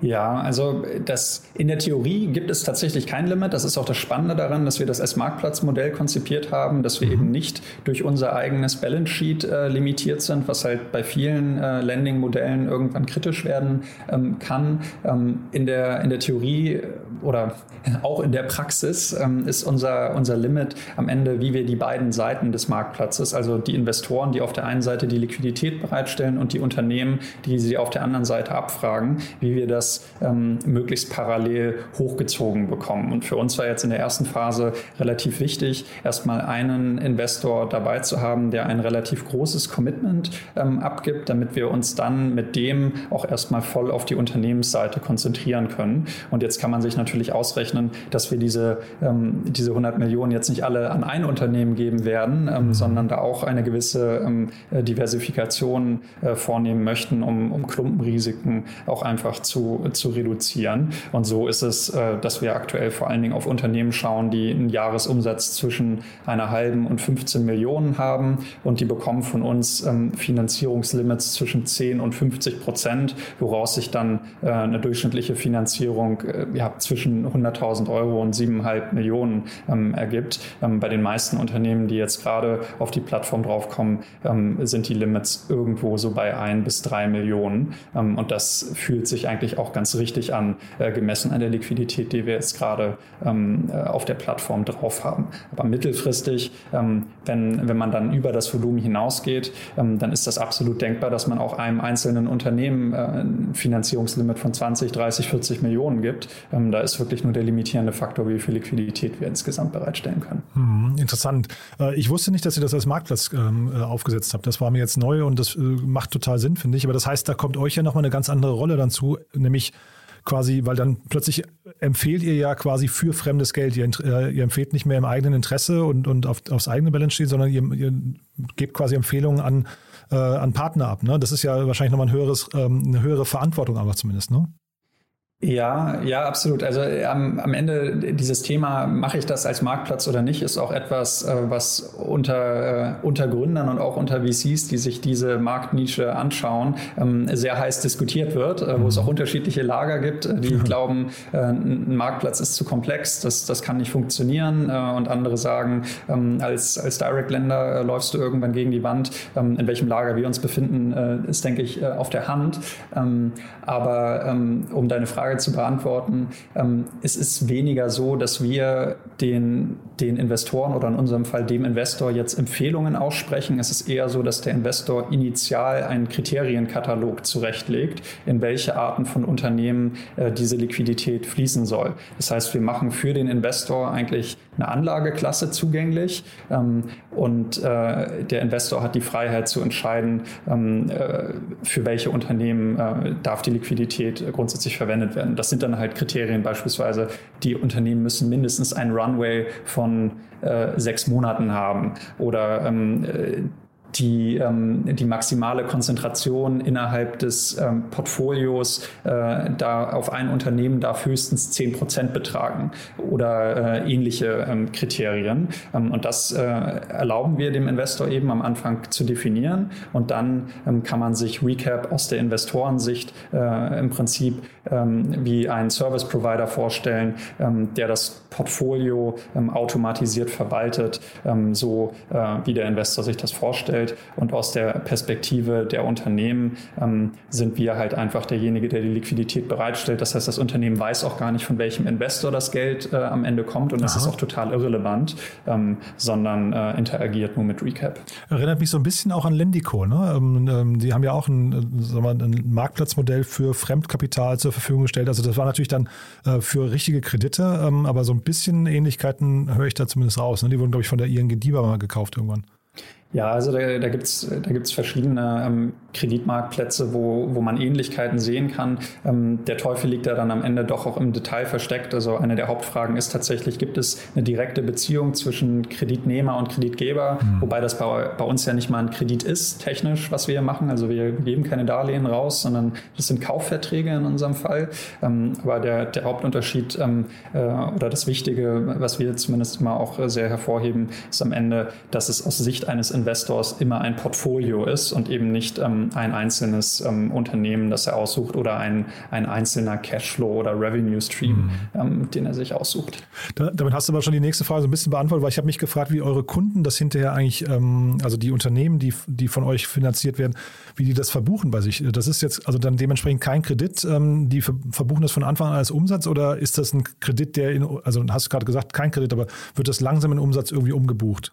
Ja, also das, in der Theorie gibt es tatsächlich kein Limit. Das ist auch das Spannende daran, dass wir das als Marktplatzmodell konzipiert haben, dass wir mhm. eben nicht durch unser eigenes Balance Sheet äh, limitiert sind, was halt bei vielen äh, Landing-Modellen irgendwann kritisch werden ähm, kann. Ähm, in, der, in der Theorie oder auch in der Praxis ähm, ist unser, unser Limit am Ende, wie wir die beiden Seiten des Marktplatzes, also die Investoren, die auf der einen Seite die Liquidität bereitstellen und die Unternehmen, die sie auf der anderen Seite abfragen, wie wir das ähm, möglichst parallel hochgezogen bekommen. Und für uns war jetzt in der ersten Phase relativ wichtig, erstmal einen Investor dabei zu haben, der ein relativ großes Commitment ähm, abgibt, damit wir uns dann mit dem auch erstmal voll auf die Unternehmensseite konzentrieren können. Und jetzt kann man sich natürlich ausrechnen, dass wir diese, ähm, diese 100 Millionen jetzt nicht alle an ein Unternehmen geben werden, ähm, mhm. sondern da auch eine gewisse ähm, äh, Diversifikation äh, vornehmen möchten, um, um Klumpenrisiken auch einfach zu, zu reduzieren. Und so ist es, äh, dass wir aktuell vor allen Dingen auf Unternehmen schauen, die einen Jahresumsatz zwischen einer halben und 15 Millionen haben und die bekommen von uns ähm, Finanzierungslimits zwischen 10 und 50 Prozent, woraus sich dann äh, eine durchschnittliche Finanzierung äh, ja, zwischen 100.000 Euro und 7,5 Millionen ähm, ergibt. Ähm, bei den meisten Unternehmen, die jetzt gerade auf die Plattform draufkommen, sind die Limits irgendwo so bei ein bis drei Millionen. Und das fühlt sich eigentlich auch ganz richtig an, äh, gemessen an der Liquidität, die wir jetzt gerade ähm, äh, auf der Plattform drauf haben. Aber mittelfristig, ähm, wenn, wenn man dann über das Volumen hinausgeht, dann ist das absolut denkbar, dass man auch einem einzelnen Unternehmen äh, ein Finanzierungslimit von 20, 30, 40 Millionen gibt. da ist wirklich nur der limitierende Faktor, wie viel Liquidität wir insgesamt bereitstellen können. Hm, interessant. Ich wusste nicht, dass ihr das als Marktplatz aufgesetzt habt. Das war mir jetzt neu und das macht total Sinn, finde ich. Aber das heißt, da kommt euch ja nochmal eine ganz andere Rolle dann zu, nämlich quasi, weil dann plötzlich empfehlt ihr ja quasi für fremdes Geld. Ihr, äh, ihr empfehlt nicht mehr im eigenen Interesse und, und auf, aufs eigene Balance steht, sondern ihr, ihr gebt quasi Empfehlungen an, äh, an Partner ab. Ne? Das ist ja wahrscheinlich nochmal ein höheres, ähm, eine höhere Verantwortung aber zumindest. Ne? Ja, ja, absolut. Also äh, am, am Ende dieses Thema, mache ich das als Marktplatz oder nicht, ist auch etwas, äh, was unter, äh, unter Gründern und auch unter VCs, die sich diese Marktnische anschauen, ähm, sehr heiß diskutiert wird, wo es auch unterschiedliche Lager gibt, die ja. glauben, ein Marktplatz ist zu komplex, das, das kann nicht funktionieren und andere sagen, ähm, als, als Direct-Lender läufst du irgendwann gegen die Wand. Ähm, in welchem Lager wir uns befinden, ist, denke ich, auf der Hand. Aber um deine Frage Frage zu beantworten. Ähm, es ist weniger so, dass wir den, den Investoren oder in unserem Fall dem Investor jetzt Empfehlungen aussprechen. Es ist eher so, dass der Investor initial einen Kriterienkatalog zurechtlegt, in welche Arten von Unternehmen äh, diese Liquidität fließen soll. Das heißt, wir machen für den Investor eigentlich eine Anlageklasse zugänglich ähm, und äh, der Investor hat die Freiheit zu entscheiden, ähm, äh, für welche Unternehmen äh, darf die Liquidität grundsätzlich verwendet werden. Das sind dann halt Kriterien beispielsweise, die Unternehmen müssen mindestens einen Runway von äh, sechs Monaten haben oder ähm, äh, die, ähm, die maximale Konzentration innerhalb des ähm, Portfolios äh, da auf ein Unternehmen darf höchstens 10 Prozent betragen oder äh, ähnliche ähm, Kriterien. Ähm, und das äh, erlauben wir dem Investor eben am Anfang zu definieren. Und dann ähm, kann man sich Recap aus der Investorensicht äh, im Prinzip ähm, wie einen Service Provider vorstellen, der das Portfolio automatisiert verwaltet, so äh, wie der Investor sich das vorstellt darstellt. Und aus der Perspektive der Unternehmen ähm, sind wir halt einfach derjenige, der die Liquidität bereitstellt. Das heißt, das Unternehmen weiß auch gar nicht, von welchem Investor das Geld äh, am Ende kommt. Und das Aha. ist auch total irrelevant, ähm, sondern äh, interagiert nur mit Recap. Erinnert mich so ein bisschen auch an Lendico. Ne? Ähm, ähm die haben ja auch ein, äh, sagen wir, ein Marktplatzmodell für Fremdkapital zur Verfügung gestellt. Also das war natürlich dann äh, für richtige Kredite, ähm, aber so ein bisschen Ähnlichkeiten höre ich da zumindest raus. Ne? Die wurden, glaube ich, von der ING DIBA mal gekauft irgendwann. Ja, also da, da gibt es da gibt's verschiedene ähm, Kreditmarktplätze, wo, wo man Ähnlichkeiten sehen kann. Ähm, der Teufel liegt da dann am Ende doch auch im Detail versteckt. Also eine der Hauptfragen ist tatsächlich, gibt es eine direkte Beziehung zwischen Kreditnehmer und Kreditgeber, mhm. wobei das bei, bei uns ja nicht mal ein Kredit ist, technisch, was wir machen. Also wir geben keine Darlehen raus, sondern das sind Kaufverträge in unserem Fall. Ähm, aber der, der Hauptunterschied ähm, äh, oder das Wichtige, was wir zumindest mal auch sehr hervorheben, ist am Ende, dass es aus Sicht eines Investors immer ein Portfolio ist und eben nicht ähm, ein einzelnes ähm, Unternehmen, das er aussucht oder ein, ein einzelner Cashflow oder Revenue Stream, mhm. ähm, den er sich aussucht. Da, damit hast du aber schon die nächste Frage so ein bisschen beantwortet, weil ich habe mich gefragt, wie eure Kunden das hinterher eigentlich, ähm, also die Unternehmen, die, die von euch finanziert werden, wie die das verbuchen bei sich. Das ist jetzt also dann dementsprechend kein Kredit, ähm, die verbuchen das von Anfang an als Umsatz oder ist das ein Kredit, der in, also hast du gerade gesagt, kein Kredit, aber wird das langsam in Umsatz irgendwie umgebucht?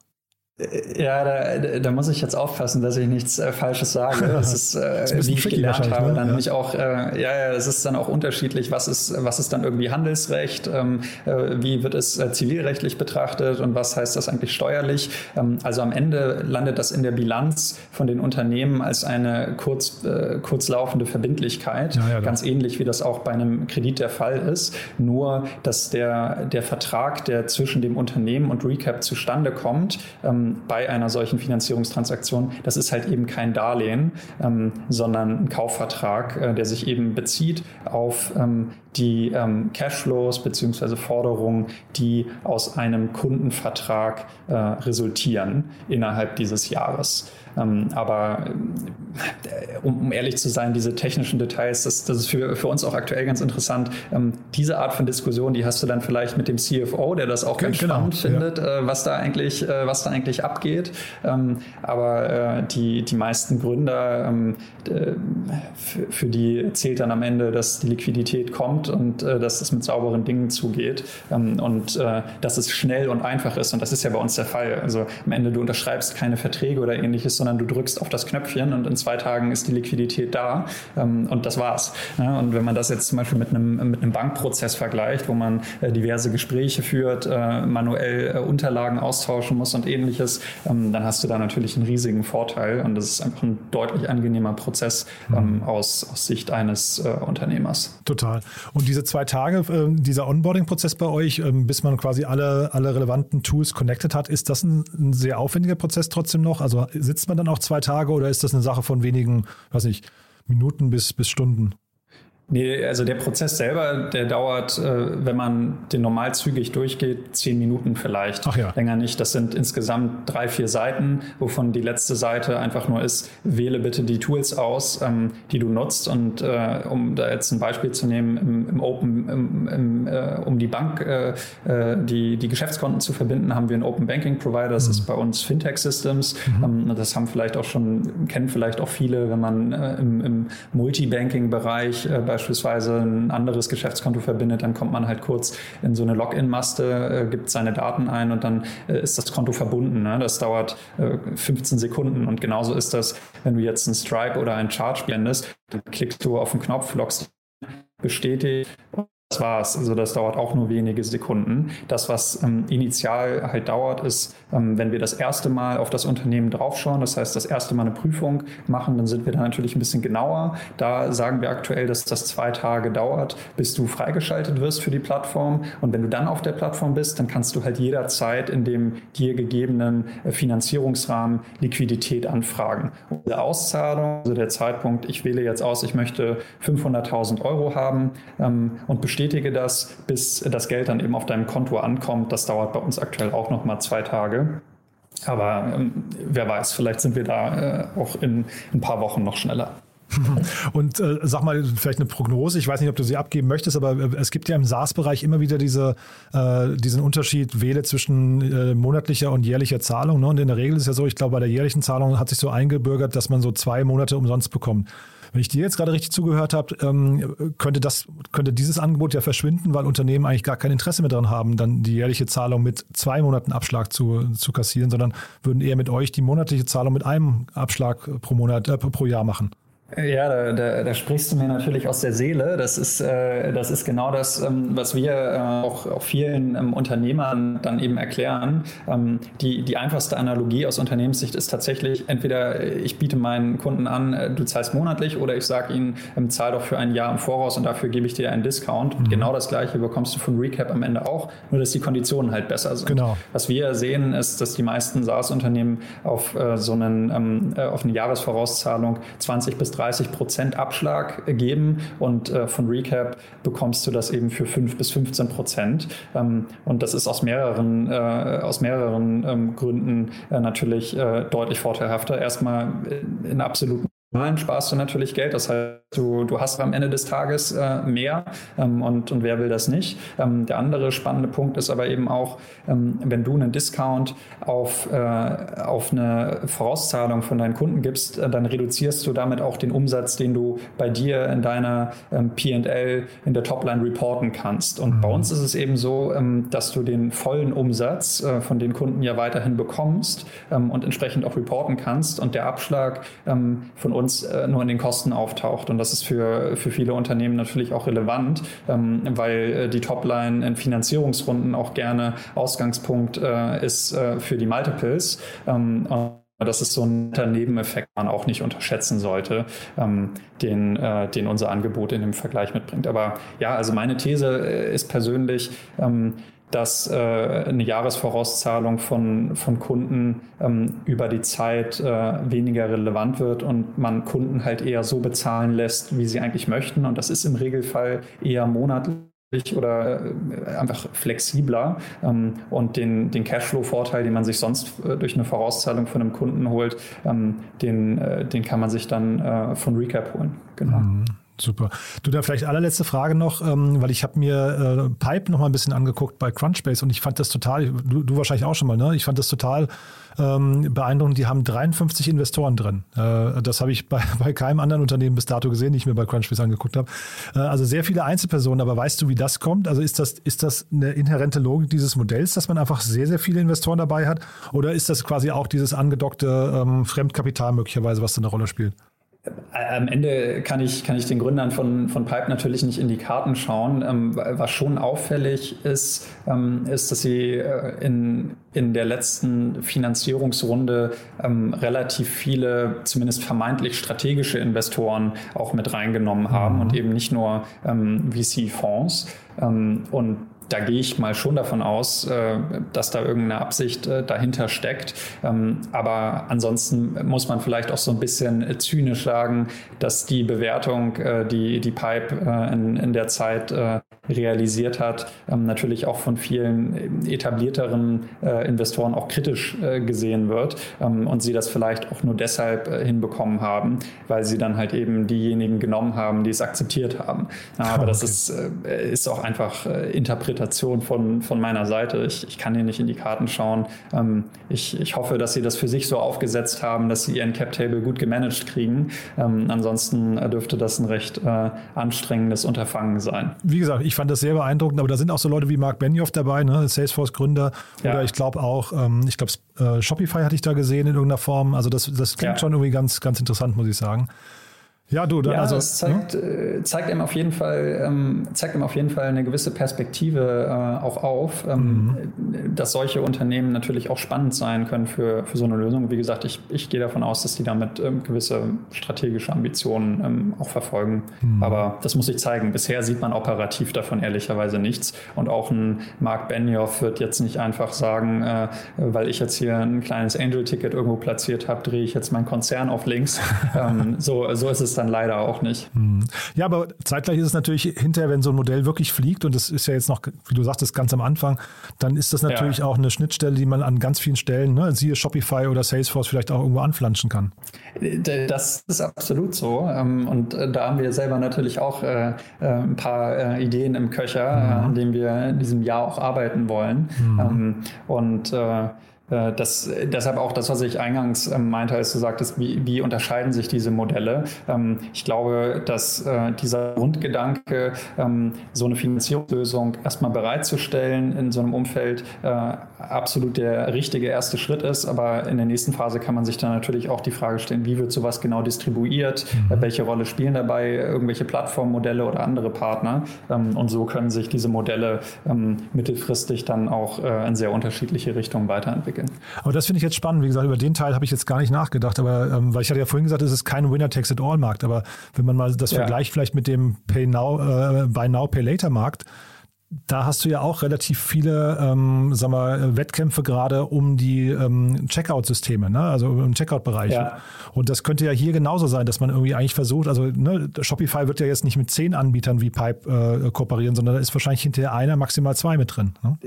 Ja, da, da muss ich jetzt aufpassen, dass ich nichts äh, Falsches sage. Das ist, äh, das wie ich gelernt habe, ne? dann nämlich auch, äh, ja, ja, es ist dann auch unterschiedlich, was ist, was ist dann irgendwie Handelsrecht, ähm, äh, wie wird es äh, zivilrechtlich betrachtet und was heißt das eigentlich steuerlich. Ähm, also am Ende landet das in der Bilanz von den Unternehmen als eine kurz, äh, kurzlaufende Verbindlichkeit, ja, ja, ganz ähnlich wie das auch bei einem Kredit der Fall ist. Nur, dass der, der Vertrag, der zwischen dem Unternehmen und Recap zustande kommt, ähm, bei einer solchen Finanzierungstransaktion, das ist halt eben kein Darlehen, ähm, sondern ein Kaufvertrag, äh, der sich eben bezieht auf ähm, die ähm, Cashflows bzw. Forderungen, die aus einem Kundenvertrag äh, resultieren innerhalb dieses Jahres. Ähm, aber um, um, ehrlich zu sein, diese technischen Details, das, das ist für, für uns auch aktuell ganz interessant. Ähm, diese Art von Diskussion, die hast du dann vielleicht mit dem CFO, der das auch ganz genau, spannend findet, ja. äh, was da eigentlich, äh, was da eigentlich abgeht. Ähm, aber äh, die, die meisten Gründer, ähm, für, für, die zählt dann am Ende, dass die Liquidität kommt und äh, dass es mit sauberen Dingen zugeht ähm, und äh, dass es schnell und einfach ist. Und das ist ja bei uns der Fall. Also am Ende du unterschreibst keine Verträge oder ähnliches, sondern sondern du drückst auf das Knöpfchen und in zwei Tagen ist die Liquidität da ähm, und das war's. Ja, und wenn man das jetzt zum Beispiel mit einem, mit einem Bankprozess vergleicht, wo man äh, diverse Gespräche führt, äh, manuell äh, Unterlagen austauschen muss und ähnliches, ähm, dann hast du da natürlich einen riesigen Vorteil und das ist einfach ein deutlich angenehmer Prozess ähm, mhm. aus, aus Sicht eines äh, Unternehmers. Total. Und diese zwei Tage, äh, dieser Onboarding-Prozess bei euch, ähm, bis man quasi alle, alle relevanten Tools connected hat, ist das ein, ein sehr aufwendiger Prozess trotzdem noch? Also sitzt man dann auch zwei Tage oder ist das eine Sache von wenigen, weiß nicht, Minuten bis, bis Stunden? Nee, also der Prozess selber, der dauert, äh, wenn man den normal zügig durchgeht, zehn Minuten vielleicht. Ach ja. Länger nicht. Das sind insgesamt drei, vier Seiten, wovon die letzte Seite einfach nur ist, wähle bitte die Tools aus, ähm, die du nutzt. Und äh, um da jetzt ein Beispiel zu nehmen, im, im Open, im, im, äh, um die Bank, die, die Geschäftskonten zu verbinden, haben wir einen Open Banking Provider. Das mhm. ist bei uns Fintech Systems. Mhm. Ähm, das haben vielleicht auch schon, kennen vielleicht auch viele, wenn man im, im Multibanking-Bereich bei beispielsweise ein anderes Geschäftskonto verbindet, dann kommt man halt kurz in so eine Login-Maste, äh, gibt seine Daten ein und dann äh, ist das Konto verbunden. Ne? Das dauert äh, 15 Sekunden und genauso ist das, wenn du jetzt ein Stripe oder ein Charge blendest, dann klickst du auf den Knopf, loggst bestätigt das war's. Also das dauert auch nur wenige Sekunden. Das, was ähm, initial halt dauert, ist, ähm, wenn wir das erste Mal auf das Unternehmen draufschauen, das heißt das erste Mal eine Prüfung machen, dann sind wir da natürlich ein bisschen genauer. Da sagen wir aktuell, dass das zwei Tage dauert, bis du freigeschaltet wirst für die Plattform. Und wenn du dann auf der Plattform bist, dann kannst du halt jederzeit in dem dir gegebenen äh, Finanzierungsrahmen Liquidität anfragen. Und die Auszahlung, also der Zeitpunkt, ich wähle jetzt aus, ich möchte 500.000 Euro haben ähm, und bestätige das, bis das Geld dann eben auf deinem Konto ankommt. Das dauert bei uns aktuell auch noch mal zwei Tage. Aber ähm, wer weiß, vielleicht sind wir da äh, auch in ein paar Wochen noch schneller. Und äh, sag mal, vielleicht eine Prognose, ich weiß nicht, ob du sie abgeben möchtest, aber äh, es gibt ja im SaaS-Bereich immer wieder diese, äh, diesen Unterschied, wähle zwischen äh, monatlicher und jährlicher Zahlung. Ne? Und in der Regel ist ja so, ich glaube, bei der jährlichen Zahlung hat sich so eingebürgert, dass man so zwei Monate umsonst bekommt. Wenn ich dir jetzt gerade richtig zugehört habe, ähm, könnte, das, könnte dieses Angebot ja verschwinden, weil Unternehmen eigentlich gar kein Interesse mehr daran haben, dann die jährliche Zahlung mit zwei Monaten Abschlag zu, zu kassieren, sondern würden eher mit euch die monatliche Zahlung mit einem Abschlag pro Monat, äh, pro Jahr machen. Ja, da, da, da sprichst du mir natürlich aus der Seele. Das ist, äh, das ist genau das, ähm, was wir äh, auch, auch vielen ähm, Unternehmern dann eben erklären. Ähm, die, die einfachste Analogie aus Unternehmenssicht ist tatsächlich, entweder ich biete meinen Kunden an, äh, du zahlst monatlich oder ich sage ihnen, ähm, zahl doch für ein Jahr im Voraus und dafür gebe ich dir einen Discount. Mhm. Genau das gleiche bekommst du von Recap am Ende auch, nur dass die Konditionen halt besser sind. Genau. Was wir sehen, ist, dass die meisten SaaS-Unternehmen auf äh, so einen, ähm, äh, auf eine Jahresvorauszahlung 20 bis 30 Prozent Abschlag geben und äh, von Recap bekommst du das eben für 5 bis 15 Prozent. Ähm, und das ist aus mehreren, äh, aus mehreren ähm, Gründen äh, natürlich äh, deutlich vorteilhafter. Erstmal in absoluten Zahlen sparst du natürlich Geld. Das heißt, du, du hast am Ende des Tages äh, mehr ähm, und, und wer will das nicht? Ähm, der andere spannende Punkt ist aber eben auch, ähm, wenn du einen Discount auf, äh, auf eine Vorauszahlung von deinen Kunden gibst, äh, dann reduzierst du damit auch den Umsatz, den du bei dir in deiner ähm, PL in der Topline reporten kannst. Und mhm. bei uns ist es eben so, ähm, dass du den vollen Umsatz äh, von den Kunden ja weiterhin bekommst ähm, und entsprechend auch reporten kannst und der Abschlag von uns äh, nur in den Kosten auftaucht. Und das ist für, für viele Unternehmen natürlich auch relevant, ähm, weil äh, die Topline in Finanzierungsrunden auch gerne Ausgangspunkt äh, ist äh, für die Multiples. Ähm, das ist so ein Nebeneffekt, man auch nicht unterschätzen sollte, ähm, den, äh, den unser Angebot in dem Vergleich mitbringt. Aber ja, also meine These äh, ist persönlich, ähm, dass äh, eine Jahresvorauszahlung von, von Kunden ähm, über die Zeit äh, weniger relevant wird und man Kunden halt eher so bezahlen lässt, wie sie eigentlich möchten. Und das ist im Regelfall eher monatlich oder äh, einfach flexibler ähm, und den, den Cashflow-Vorteil, den man sich sonst äh, durch eine Vorauszahlung von einem Kunden holt, ähm, den, äh, den kann man sich dann von Recap holen. Genau. Mhm. Super. Du, da vielleicht allerletzte Frage noch, ähm, weil ich habe mir äh, Pipe noch mal ein bisschen angeguckt bei Crunchbase und ich fand das total, du, du wahrscheinlich auch schon mal, ne? Ich fand das total ähm, beeindruckend. Die haben 53 Investoren drin. Äh, das habe ich bei, bei keinem anderen Unternehmen bis dato gesehen, die ich mir bei Crunchbase angeguckt habe. Äh, also sehr viele Einzelpersonen, aber weißt du, wie das kommt? Also ist das, ist das eine inhärente Logik dieses Modells, dass man einfach sehr, sehr viele Investoren dabei hat? Oder ist das quasi auch dieses angedockte ähm, Fremdkapital möglicherweise, was da eine Rolle spielt? Am Ende kann ich, kann ich den Gründern von, von Pipe natürlich nicht in die Karten schauen. Ähm, was schon auffällig ist, ähm, ist, dass sie äh, in, in der letzten Finanzierungsrunde ähm, relativ viele, zumindest vermeintlich strategische Investoren auch mit reingenommen haben mhm. und eben nicht nur VC-Fonds. Und da gehe ich mal schon davon aus, äh, dass da irgendeine Absicht äh, dahinter steckt. Ähm, aber ansonsten muss man vielleicht auch so ein bisschen zynisch sagen, dass die Bewertung, äh, die die Pipe in, in der Zeit realisiert hat, ähm, natürlich auch von vielen etablierteren Investoren auch kritisch gesehen wird ähm, und sie das vielleicht auch nur deshalb hinbekommen haben, weil sie dann halt eben diejenigen genommen haben, die es akzeptiert haben. Aber das ist, ist auch einfach Interpretation von, von meiner Seite. Ich, ich kann hier nicht in die Karten schauen. Ähm, ich, ich hoffe, dass sie das für sich so aufgesetzt haben, dass sie ihren Cap-Table gut gemanagt kriegen. Ansonsten dürfte das ein recht äh, anstrengendes Unterfangen sein. Wie gesagt, ich fand das sehr beeindruckend, aber da sind auch so Leute wie Mark Benioff dabei, ne? Salesforce-Gründer. Ja. Oder ich glaube auch, ähm, ich glaube, äh, Shopify hatte ich da gesehen in irgendeiner Form. Also das, das klingt ja. schon irgendwie ganz, ganz interessant, muss ich sagen. Ja, du, dann ja, also. Es zeigt, ne? zeigt ihm auf jeden Fall, ähm, zeigt ihm auf jeden Fall eine gewisse Perspektive äh, auch auf, ähm, mhm. dass solche Unternehmen natürlich auch spannend sein können für, für so eine Lösung. Wie gesagt, ich, ich gehe davon aus, dass die damit ähm, gewisse strategische Ambitionen ähm, auch verfolgen. Mhm. Aber das muss sich zeigen. Bisher sieht man operativ davon ehrlicherweise nichts. Und auch ein Mark Benioff wird jetzt nicht einfach sagen, äh, weil ich jetzt hier ein kleines Angel-Ticket irgendwo platziert habe, drehe ich jetzt meinen Konzern auf links. Ähm, so, so ist es dann leider auch nicht. Hm. Ja, aber zeitgleich ist es natürlich hinterher, wenn so ein Modell wirklich fliegt und das ist ja jetzt noch, wie du sagtest, ganz am Anfang, dann ist das natürlich ja. auch eine Schnittstelle, die man an ganz vielen Stellen, ne, siehe Shopify oder Salesforce, vielleicht auch irgendwo anflanschen kann. Das ist absolut so. Ähm, und äh, da haben wir selber natürlich auch äh, äh, ein paar Ideen im Köcher, mhm. an denen wir in diesem Jahr auch arbeiten wollen. Mhm. Ähm, und das, deshalb auch das, was ich eingangs ähm, meinte, als du sagtest, wie, wie unterscheiden sich diese Modelle? Ähm, ich glaube, dass äh, dieser Grundgedanke, ähm, so eine Finanzierungslösung erstmal bereitzustellen in so einem Umfeld, äh, absolut der richtige erste Schritt ist. Aber in der nächsten Phase kann man sich dann natürlich auch die Frage stellen, wie wird sowas genau distribuiert? Mhm. Welche Rolle spielen dabei irgendwelche Plattformmodelle oder andere Partner? und so können sich diese Modelle mittelfristig dann auch in sehr unterschiedliche Richtungen weiterentwickeln entwickeln. Aber das finde ich jetzt spannend. Wie gesagt, über den Teil habe ich jetzt gar nicht nachgedacht. Aber ähm, weil ich hatte ja vorhin gesagt, es ist kein Winner-Takes-it-all-Markt. Aber wenn man mal das ja. vergleicht vielleicht mit dem Pay Now, äh, Buy Now, Pay Later Markt, da hast du ja auch relativ viele, ähm, sag mal, Wettkämpfe gerade um die ähm, Checkout-Systeme, ne? also im Checkout-Bereich. Ja. Und das könnte ja hier genauso sein, dass man irgendwie eigentlich versucht, also ne, Shopify wird ja jetzt nicht mit zehn Anbietern wie Pipe äh, kooperieren, sondern da ist wahrscheinlich hinterher einer, maximal zwei mit drin. Ne?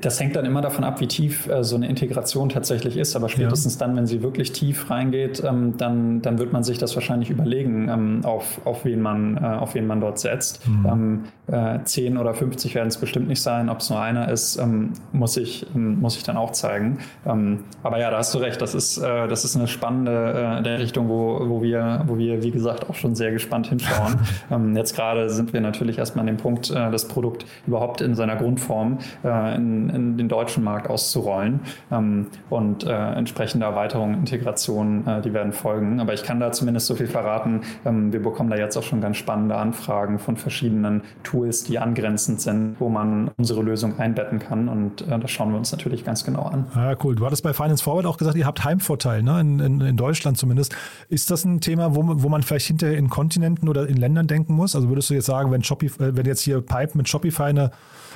Das hängt dann immer davon ab, wie tief äh, so eine Integration tatsächlich ist. Aber spätestens ja. dann, wenn sie wirklich tief reingeht, ähm, dann, dann wird man sich das wahrscheinlich überlegen, ähm, auf, auf, wen man, äh, auf wen man dort setzt. Mhm. Ähm, 10 oder 50 werden werden es bestimmt nicht sein. Ob es nur einer ist, ähm, muss, ich, ähm, muss ich dann auch zeigen. Ähm, aber ja, da hast du recht. Das ist, äh, das ist eine spannende äh, Richtung, wo, wo, wir, wo wir, wie gesagt, auch schon sehr gespannt hinschauen. Ähm, jetzt gerade sind wir natürlich erstmal an dem Punkt, äh, das Produkt überhaupt in seiner Grundform äh, in, in, den deutschen Markt auszurollen. Ähm, und äh, entsprechende Erweiterungen, Integrationen, äh, die werden folgen. Aber ich kann da zumindest so viel verraten. Wir bekommen da jetzt auch schon ganz spannende Anfragen von verschiedenen Tools, die angrenzend sind wo man unsere Lösung einbetten kann. Und äh, das schauen wir uns natürlich ganz genau an. Ja, cool. Du hattest bei Finance Forward auch gesagt, ihr habt Heimvorteil, ne? in, in, in Deutschland zumindest. Ist das ein Thema, wo, wo man vielleicht hinterher in Kontinenten oder in Ländern denken muss? Also würdest du jetzt sagen, wenn, Shopify, äh, wenn jetzt hier Pipe mit Shopify eine,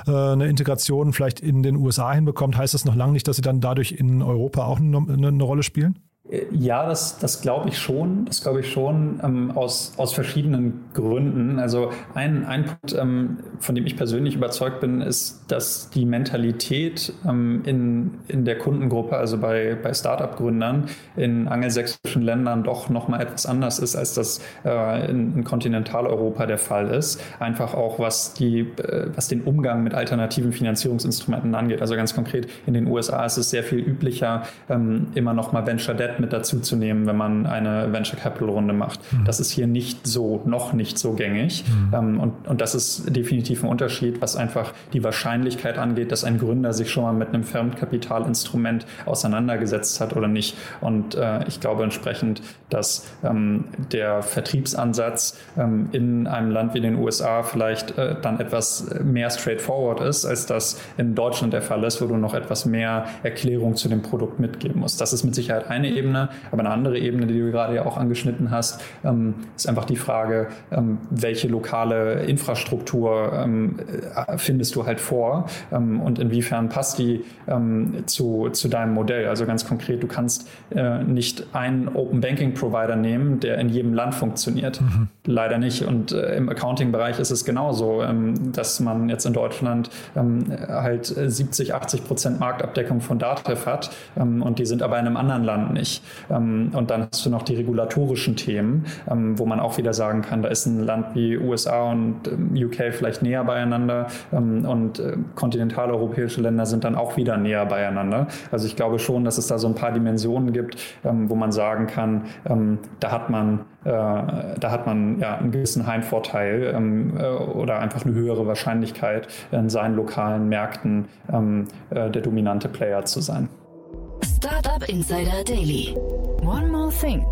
äh, eine Integration vielleicht in den USA hinbekommt, heißt das noch lange nicht, dass sie dann dadurch in Europa auch eine, eine Rolle spielen? Ja, das, das glaube ich schon. Das glaube ich schon ähm, aus, aus verschiedenen Gründen. Also ein, ein Punkt, ähm, von dem ich persönlich überzeugt bin, ist, dass die Mentalität ähm, in, in der Kundengruppe, also bei, bei Startup-Gründern in angelsächsischen Ländern doch nochmal etwas anders ist, als das äh, in, in Kontinentaleuropa der Fall ist. Einfach auch was, die, äh, was den Umgang mit alternativen Finanzierungsinstrumenten angeht. Also ganz konkret in den USA ist es sehr viel üblicher, ähm, immer nochmal Venture Debt mit dazu zu nehmen, wenn man eine Venture Capital Runde macht. Mhm. Das ist hier nicht so, noch nicht so gängig. Mhm. Ähm, und, und das ist definitiv ein Unterschied, was einfach die Wahrscheinlichkeit angeht, dass ein Gründer sich schon mal mit einem Fremdkapitalinstrument auseinandergesetzt hat oder nicht. Und äh, ich glaube entsprechend, dass ähm, der Vertriebsansatz ähm, in einem Land wie den USA vielleicht äh, dann etwas mehr straightforward ist, als das in Deutschland der Fall ist, wo du noch etwas mehr Erklärung zu dem Produkt mitgeben musst. Das ist mit Sicherheit eine Ebene. Ebene. Aber eine andere Ebene, die du gerade ja auch angeschnitten hast, ähm, ist einfach die Frage, ähm, welche lokale Infrastruktur ähm, äh, findest du halt vor und inwiefern passt die zu, zu deinem Modell. Also ganz konkret, du kannst äh, nicht einen Open Banking Provider nehmen, der in jedem Land funktioniert. Mhm. Leider nicht. Und äh, im Accounting-Bereich ist es genauso, dass man jetzt in Deutschland halt 70, 80 Prozent Marktabdeckung von Datev hat und die sind aber in einem anderen Land nicht. Ähm, und dann hast du noch die regulatorischen Themen, ähm, wo man auch wieder sagen kann, da ist ein Land wie USA und ähm, UK vielleicht näher beieinander und äh, kontinentaleuropäische Länder sind dann auch wieder näher beieinander. Also ich glaube schon, dass es da so ein paar Dimensionen gibt, wo man sagen kann, da hat man äh, da hat man ja einen gewissen Heimvorteil ähm, äh, oder einfach eine höhere Wahrscheinlichkeit, in seinen lokalen Märkten ähm, äh, der dominante Player zu sein. Startup Insider Daily. One more thing.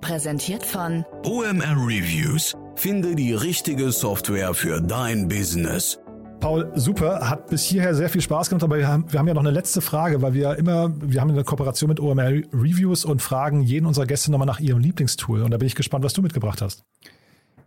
Präsentiert von OMR Reviews. Finde die richtige Software für dein Business. Paul, super, hat bis hierher sehr viel Spaß gemacht, aber wir haben, wir haben ja noch eine letzte Frage, weil wir immer, wir haben eine Kooperation mit OMR Reviews und fragen jeden unserer Gäste nochmal nach ihrem Lieblingstool. Und da bin ich gespannt, was du mitgebracht hast.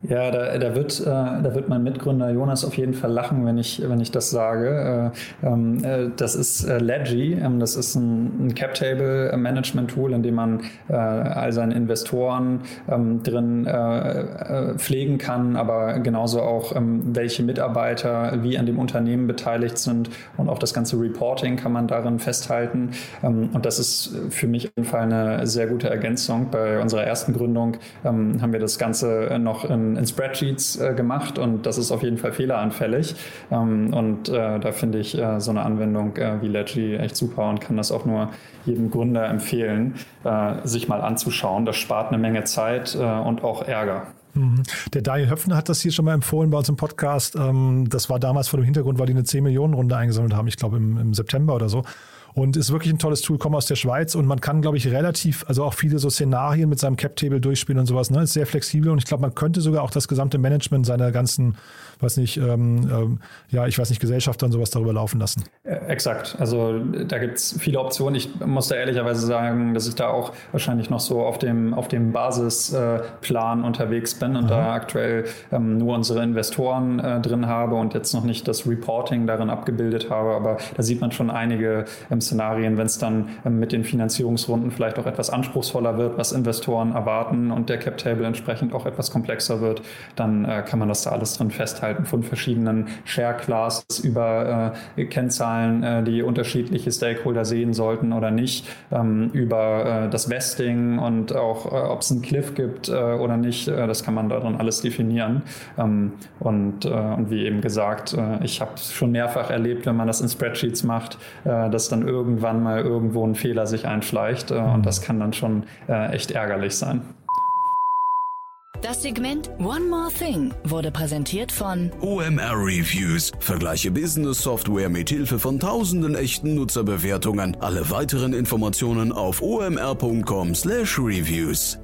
Ja, da, da, wird, äh, da wird mein Mitgründer Jonas auf jeden Fall lachen, wenn ich, wenn ich das sage. Äh, ähm, äh, das ist äh, Ledgy. Ähm, das ist ein, ein Cap-Table-Management-Tool, in dem man äh, all seine Investoren ähm, drin äh, pflegen kann, aber genauso auch, ähm, welche Mitarbeiter wie an dem Unternehmen beteiligt sind und auch das ganze Reporting kann man darin festhalten. Ähm, und das ist für mich auf jeden Fall eine sehr gute Ergänzung. Bei unserer ersten Gründung ähm, haben wir das Ganze noch in in, Spreadsheets äh, gemacht und das ist auf jeden Fall fehleranfällig. Ähm, und äh, da finde ich äh, so eine Anwendung äh, wie Ledgy echt super und kann das auch nur jedem Gründer empfehlen, äh, sich mal anzuschauen. Das spart eine Menge Zeit und auch Ärger. Mhm. Der Daniel Höpfner hat das hier schon mal empfohlen bei uns im Podcast. Ähm, das war damals vor dem Hintergrund, weil die eine 10 Millionen Runde eingesammelt haben, ich glaube im September oder so. Und ist wirklich ein tolles Tool, komme aus der Schweiz und man kann, glaube ich, relativ, also auch viele so Szenarien mit seinem Cap-Table durchspielen und sowas. Ne? Ist sehr flexibel und ich glaube, man könnte sogar auch das gesamte Management seiner ganzen, weiß nicht, ähm, ähm, ja, ich weiß nicht, Gesellschafter und sowas darüber laufen lassen. Äh, exakt. Also da gibt es viele Optionen. Ich muss da ehrlicherweise sagen, dass ich da auch wahrscheinlich noch so auf dem, auf dem Basisplan unterwegs bin und Aha. da aktuell ähm, nur unsere Investoren äh, drin habe und jetzt noch nicht das Reporting darin abgebildet habe. Aber da sieht man schon einige ähm, Szenarien, wenn es dann ähm, mit den Finanzierungsrunden vielleicht auch etwas anspruchsvoller wird, was Investoren erwarten und der Cap Table entsprechend auch etwas komplexer wird, dann äh, kann man das da alles drin festhalten von verschiedenen Share Classes über äh, Kennzahlen, äh, die unterschiedliche Stakeholder sehen sollten oder nicht, ähm, über äh, das Vesting und auch äh, ob es einen Cliff gibt äh, oder nicht, das kann man darin alles definieren. Ähm, und, und wie eben gesagt, ich habe schon mehrfach erlebt, wenn man das in Spreadsheets macht, dass dann irgendwann mal irgendwo ein Fehler sich einschleicht. Äh, und das kann dann schon äh, echt ärgerlich sein. Das Segment One More Thing wurde präsentiert von OMR Reviews. Vergleiche Business Software mit Hilfe von tausenden echten Nutzerbewertungen. Alle weiteren Informationen auf omr.com/reviews.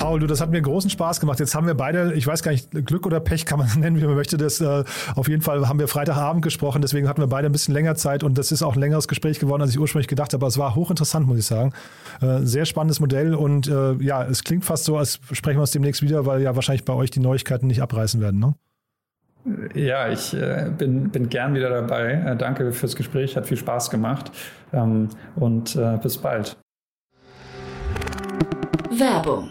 Paul, du, das hat mir großen Spaß gemacht. Jetzt haben wir beide, ich weiß gar nicht, Glück oder Pech kann man nennen, wie man möchte. Das, äh, auf jeden Fall haben wir Freitagabend gesprochen, deswegen hatten wir beide ein bisschen länger Zeit und das ist auch ein längeres Gespräch geworden, als ich ursprünglich gedacht habe. Aber es war hochinteressant, muss ich sagen. Äh, sehr spannendes Modell und äh, ja, es klingt fast so, als sprechen wir uns demnächst wieder, weil ja wahrscheinlich bei euch die Neuigkeiten nicht abreißen werden, ne? Ja, ich äh, bin, bin gern wieder dabei. Äh, danke fürs Gespräch, hat viel Spaß gemacht ähm, und äh, bis bald. Werbung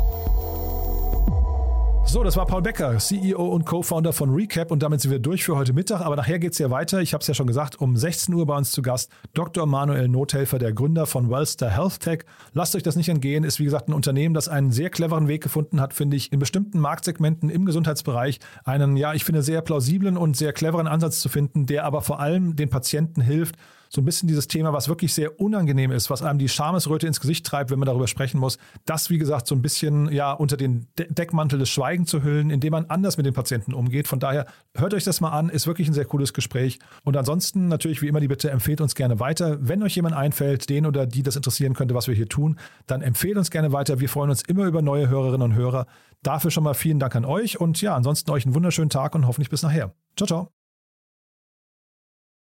So, das war Paul Becker, CEO und Co-Founder von Recap und damit sind wir durch für heute Mittag. Aber nachher geht es ja weiter. Ich habe es ja schon gesagt, um 16 Uhr bei uns zu Gast Dr. Manuel Nothelfer, der Gründer von Wellstar Health Tech. Lasst euch das nicht entgehen, ist wie gesagt ein Unternehmen, das einen sehr cleveren Weg gefunden hat, finde ich, in bestimmten Marktsegmenten im Gesundheitsbereich einen, ja, ich finde, sehr plausiblen und sehr cleveren Ansatz zu finden, der aber vor allem den Patienten hilft, so ein bisschen dieses Thema, was wirklich sehr unangenehm ist, was einem die Schamesröte ins Gesicht treibt, wenn man darüber sprechen muss, das, wie gesagt, so ein bisschen ja unter den De Deckmantel des Schweigens zu hüllen, indem man anders mit den Patienten umgeht. Von daher hört euch das mal an, ist wirklich ein sehr cooles Gespräch. Und ansonsten natürlich wie immer die Bitte, empfehlt uns gerne weiter. Wenn euch jemand einfällt, den oder die das interessieren könnte, was wir hier tun, dann empfehlt uns gerne weiter. Wir freuen uns immer über neue Hörerinnen und Hörer. Dafür schon mal vielen Dank an euch und ja, ansonsten euch einen wunderschönen Tag und hoffentlich bis nachher. Ciao, ciao.